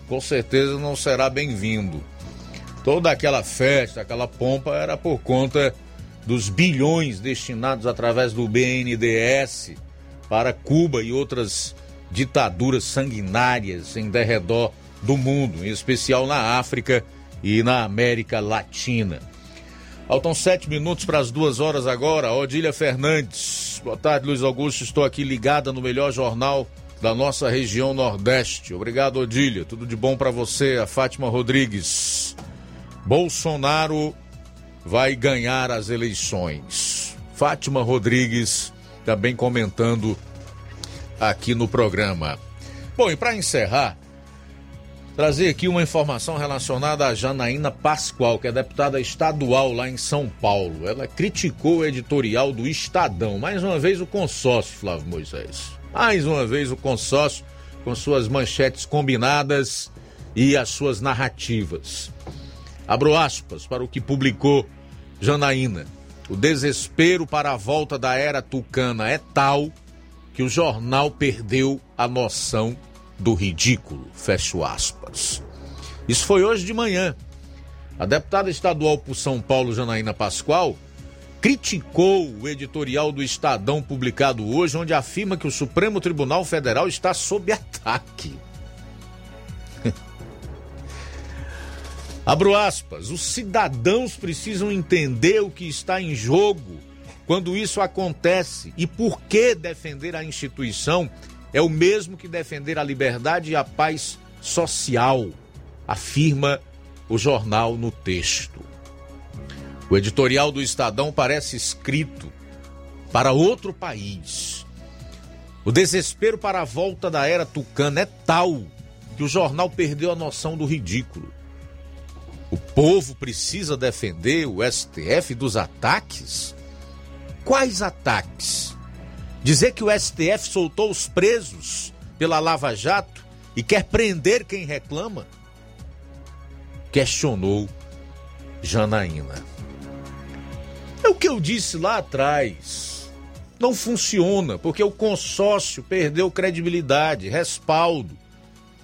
Com certeza não será bem-vindo. Toda aquela festa, aquela pompa era por conta dos bilhões destinados através do BNDES para Cuba e outras ditaduras sanguinárias em derredor do mundo, em especial na África e na América Latina. Faltam sete minutos para as duas horas agora. Odília Fernandes. Boa tarde, Luiz Augusto. Estou aqui ligada no melhor jornal da nossa região Nordeste. Obrigado, Odília. Tudo de bom para você. A Fátima Rodrigues. Bolsonaro vai ganhar as eleições. Fátima Rodrigues também comentando aqui no programa. Bom, e para encerrar, trazer aqui uma informação relacionada a Janaína Pascoal, que é deputada estadual lá em São Paulo. Ela criticou o editorial do Estadão. Mais uma vez o consórcio, Flávio Moisés. Mais uma vez o consórcio com suas manchetes combinadas e as suas narrativas. Abro aspas para o que publicou Janaína. O desespero para a volta da era tucana é tal que o jornal perdeu a noção do ridículo. Fecho aspas. Isso foi hoje de manhã. A deputada estadual por São Paulo, Janaína Pascoal, criticou o editorial do Estadão publicado hoje, onde afirma que o Supremo Tribunal Federal está sob ataque. Abro aspas, os cidadãos precisam entender o que está em jogo quando isso acontece e por que defender a instituição é o mesmo que defender a liberdade e a paz social, afirma o jornal no texto. O editorial do Estadão parece escrito para outro país. O desespero para a volta da era tucana é tal que o jornal perdeu a noção do ridículo. O povo precisa defender o STF dos ataques? Quais ataques? Dizer que o STF soltou os presos pela Lava Jato e quer prender quem reclama? Questionou Janaína. É o que eu disse lá atrás. Não funciona, porque o consórcio perdeu credibilidade, respaldo.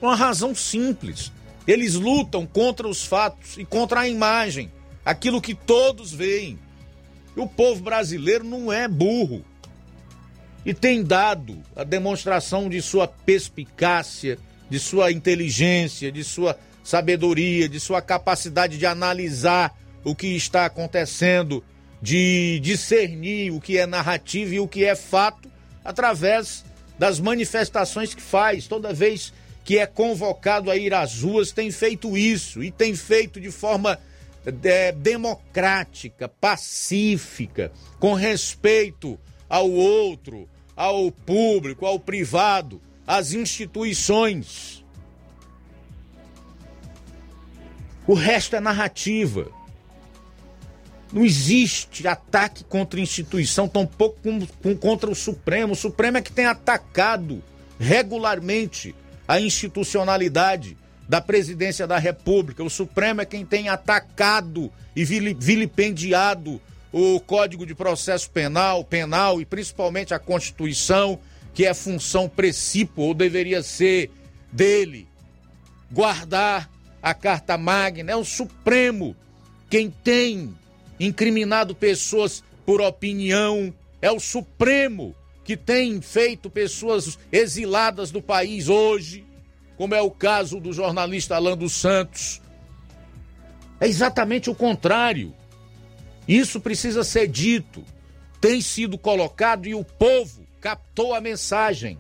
Uma razão simples. Eles lutam contra os fatos e contra a imagem, aquilo que todos veem. O povo brasileiro não é burro e tem dado a demonstração de sua perspicácia, de sua inteligência, de sua sabedoria, de sua capacidade de analisar o que está acontecendo, de discernir o que é narrativa e o que é fato através das manifestações que faz. Toda vez que é convocado a ir às ruas, tem feito isso e tem feito de forma é, democrática, pacífica, com respeito ao outro, ao público, ao privado, às instituições. O resto é narrativa. Não existe ataque contra instituição, tampouco com, com, contra o Supremo. O Supremo é que tem atacado regularmente a institucionalidade da presidência da República. O Supremo é quem tem atacado e vilipendiado o Código de Processo Penal, penal e principalmente a Constituição, que é função precípua ou deveria ser dele, guardar a Carta Magna. É o Supremo quem tem incriminado pessoas por opinião, é o Supremo que tem feito pessoas exiladas do país hoje como é o caso do jornalista Alan dos Santos. É exatamente o contrário. Isso precisa ser dito, tem sido colocado e o povo captou a mensagem.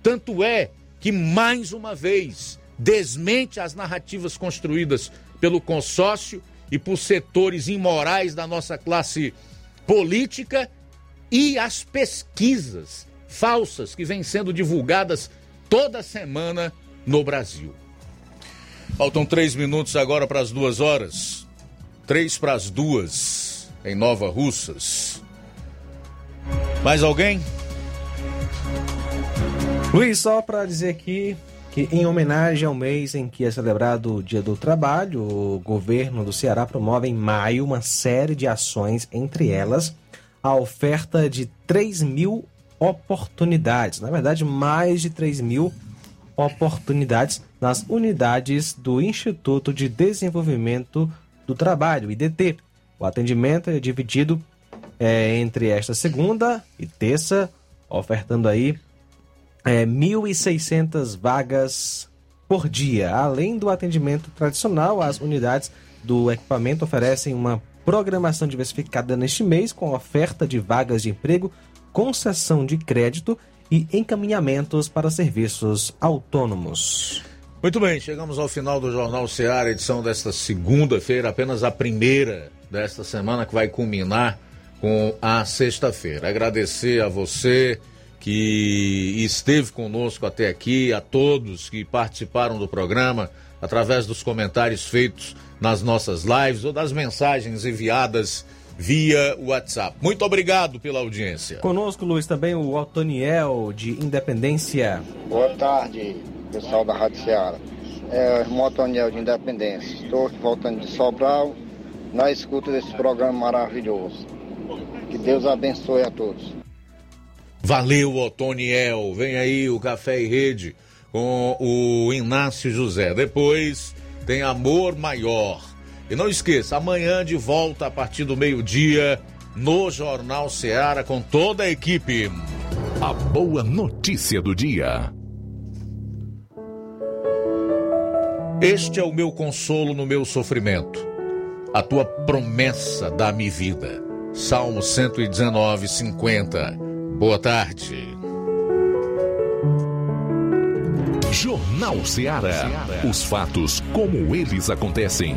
Tanto é que, mais uma vez, desmente as narrativas construídas pelo consórcio e por setores imorais da nossa classe política e as pesquisas falsas que vêm sendo divulgadas toda semana no Brasil. Faltam três minutos agora para as duas horas. Três para as duas em Nova Russas. Mais alguém? Luiz, só para dizer aqui que, em homenagem ao mês em que é celebrado o Dia do Trabalho, o governo do Ceará promove em maio uma série de ações, entre elas a oferta de 3 mil oportunidades. Na verdade, mais de 3 mil oportunidades nas unidades do Instituto de Desenvolvimento do Trabalho, IDT. O atendimento é dividido é, entre esta segunda e terça, ofertando aí é, 1.600 vagas por dia. Além do atendimento tradicional, as unidades do equipamento oferecem uma programação diversificada neste mês, com oferta de vagas de emprego, concessão de crédito e encaminhamentos para serviços autônomos. Muito bem, chegamos ao final do Jornal Ceará, edição desta segunda-feira, apenas a primeira desta semana que vai culminar com a sexta-feira. Agradecer a você que esteve conosco até aqui, a todos que participaram do programa através dos comentários feitos nas nossas lives ou das mensagens enviadas via WhatsApp. Muito obrigado pela audiência. Conosco, Luiz, também o Otoniel de Independência. Boa tarde, pessoal da Rádio Ceará. É o irmão Otoniel de Independência. Estou voltando de Sobral na escuta desse programa maravilhoso. Que Deus abençoe a todos. Valeu, Otoniel. Vem aí o Café e Rede com o Inácio José. Depois tem Amor Maior e não esqueça, amanhã de volta a partir do meio-dia no Jornal Ceará com toda a equipe. A boa notícia do dia. Este é o meu consolo no meu sofrimento. A tua promessa dá-me vida. Salmo 119, 50. Boa tarde. Jornal Ceará. Os fatos como eles acontecem.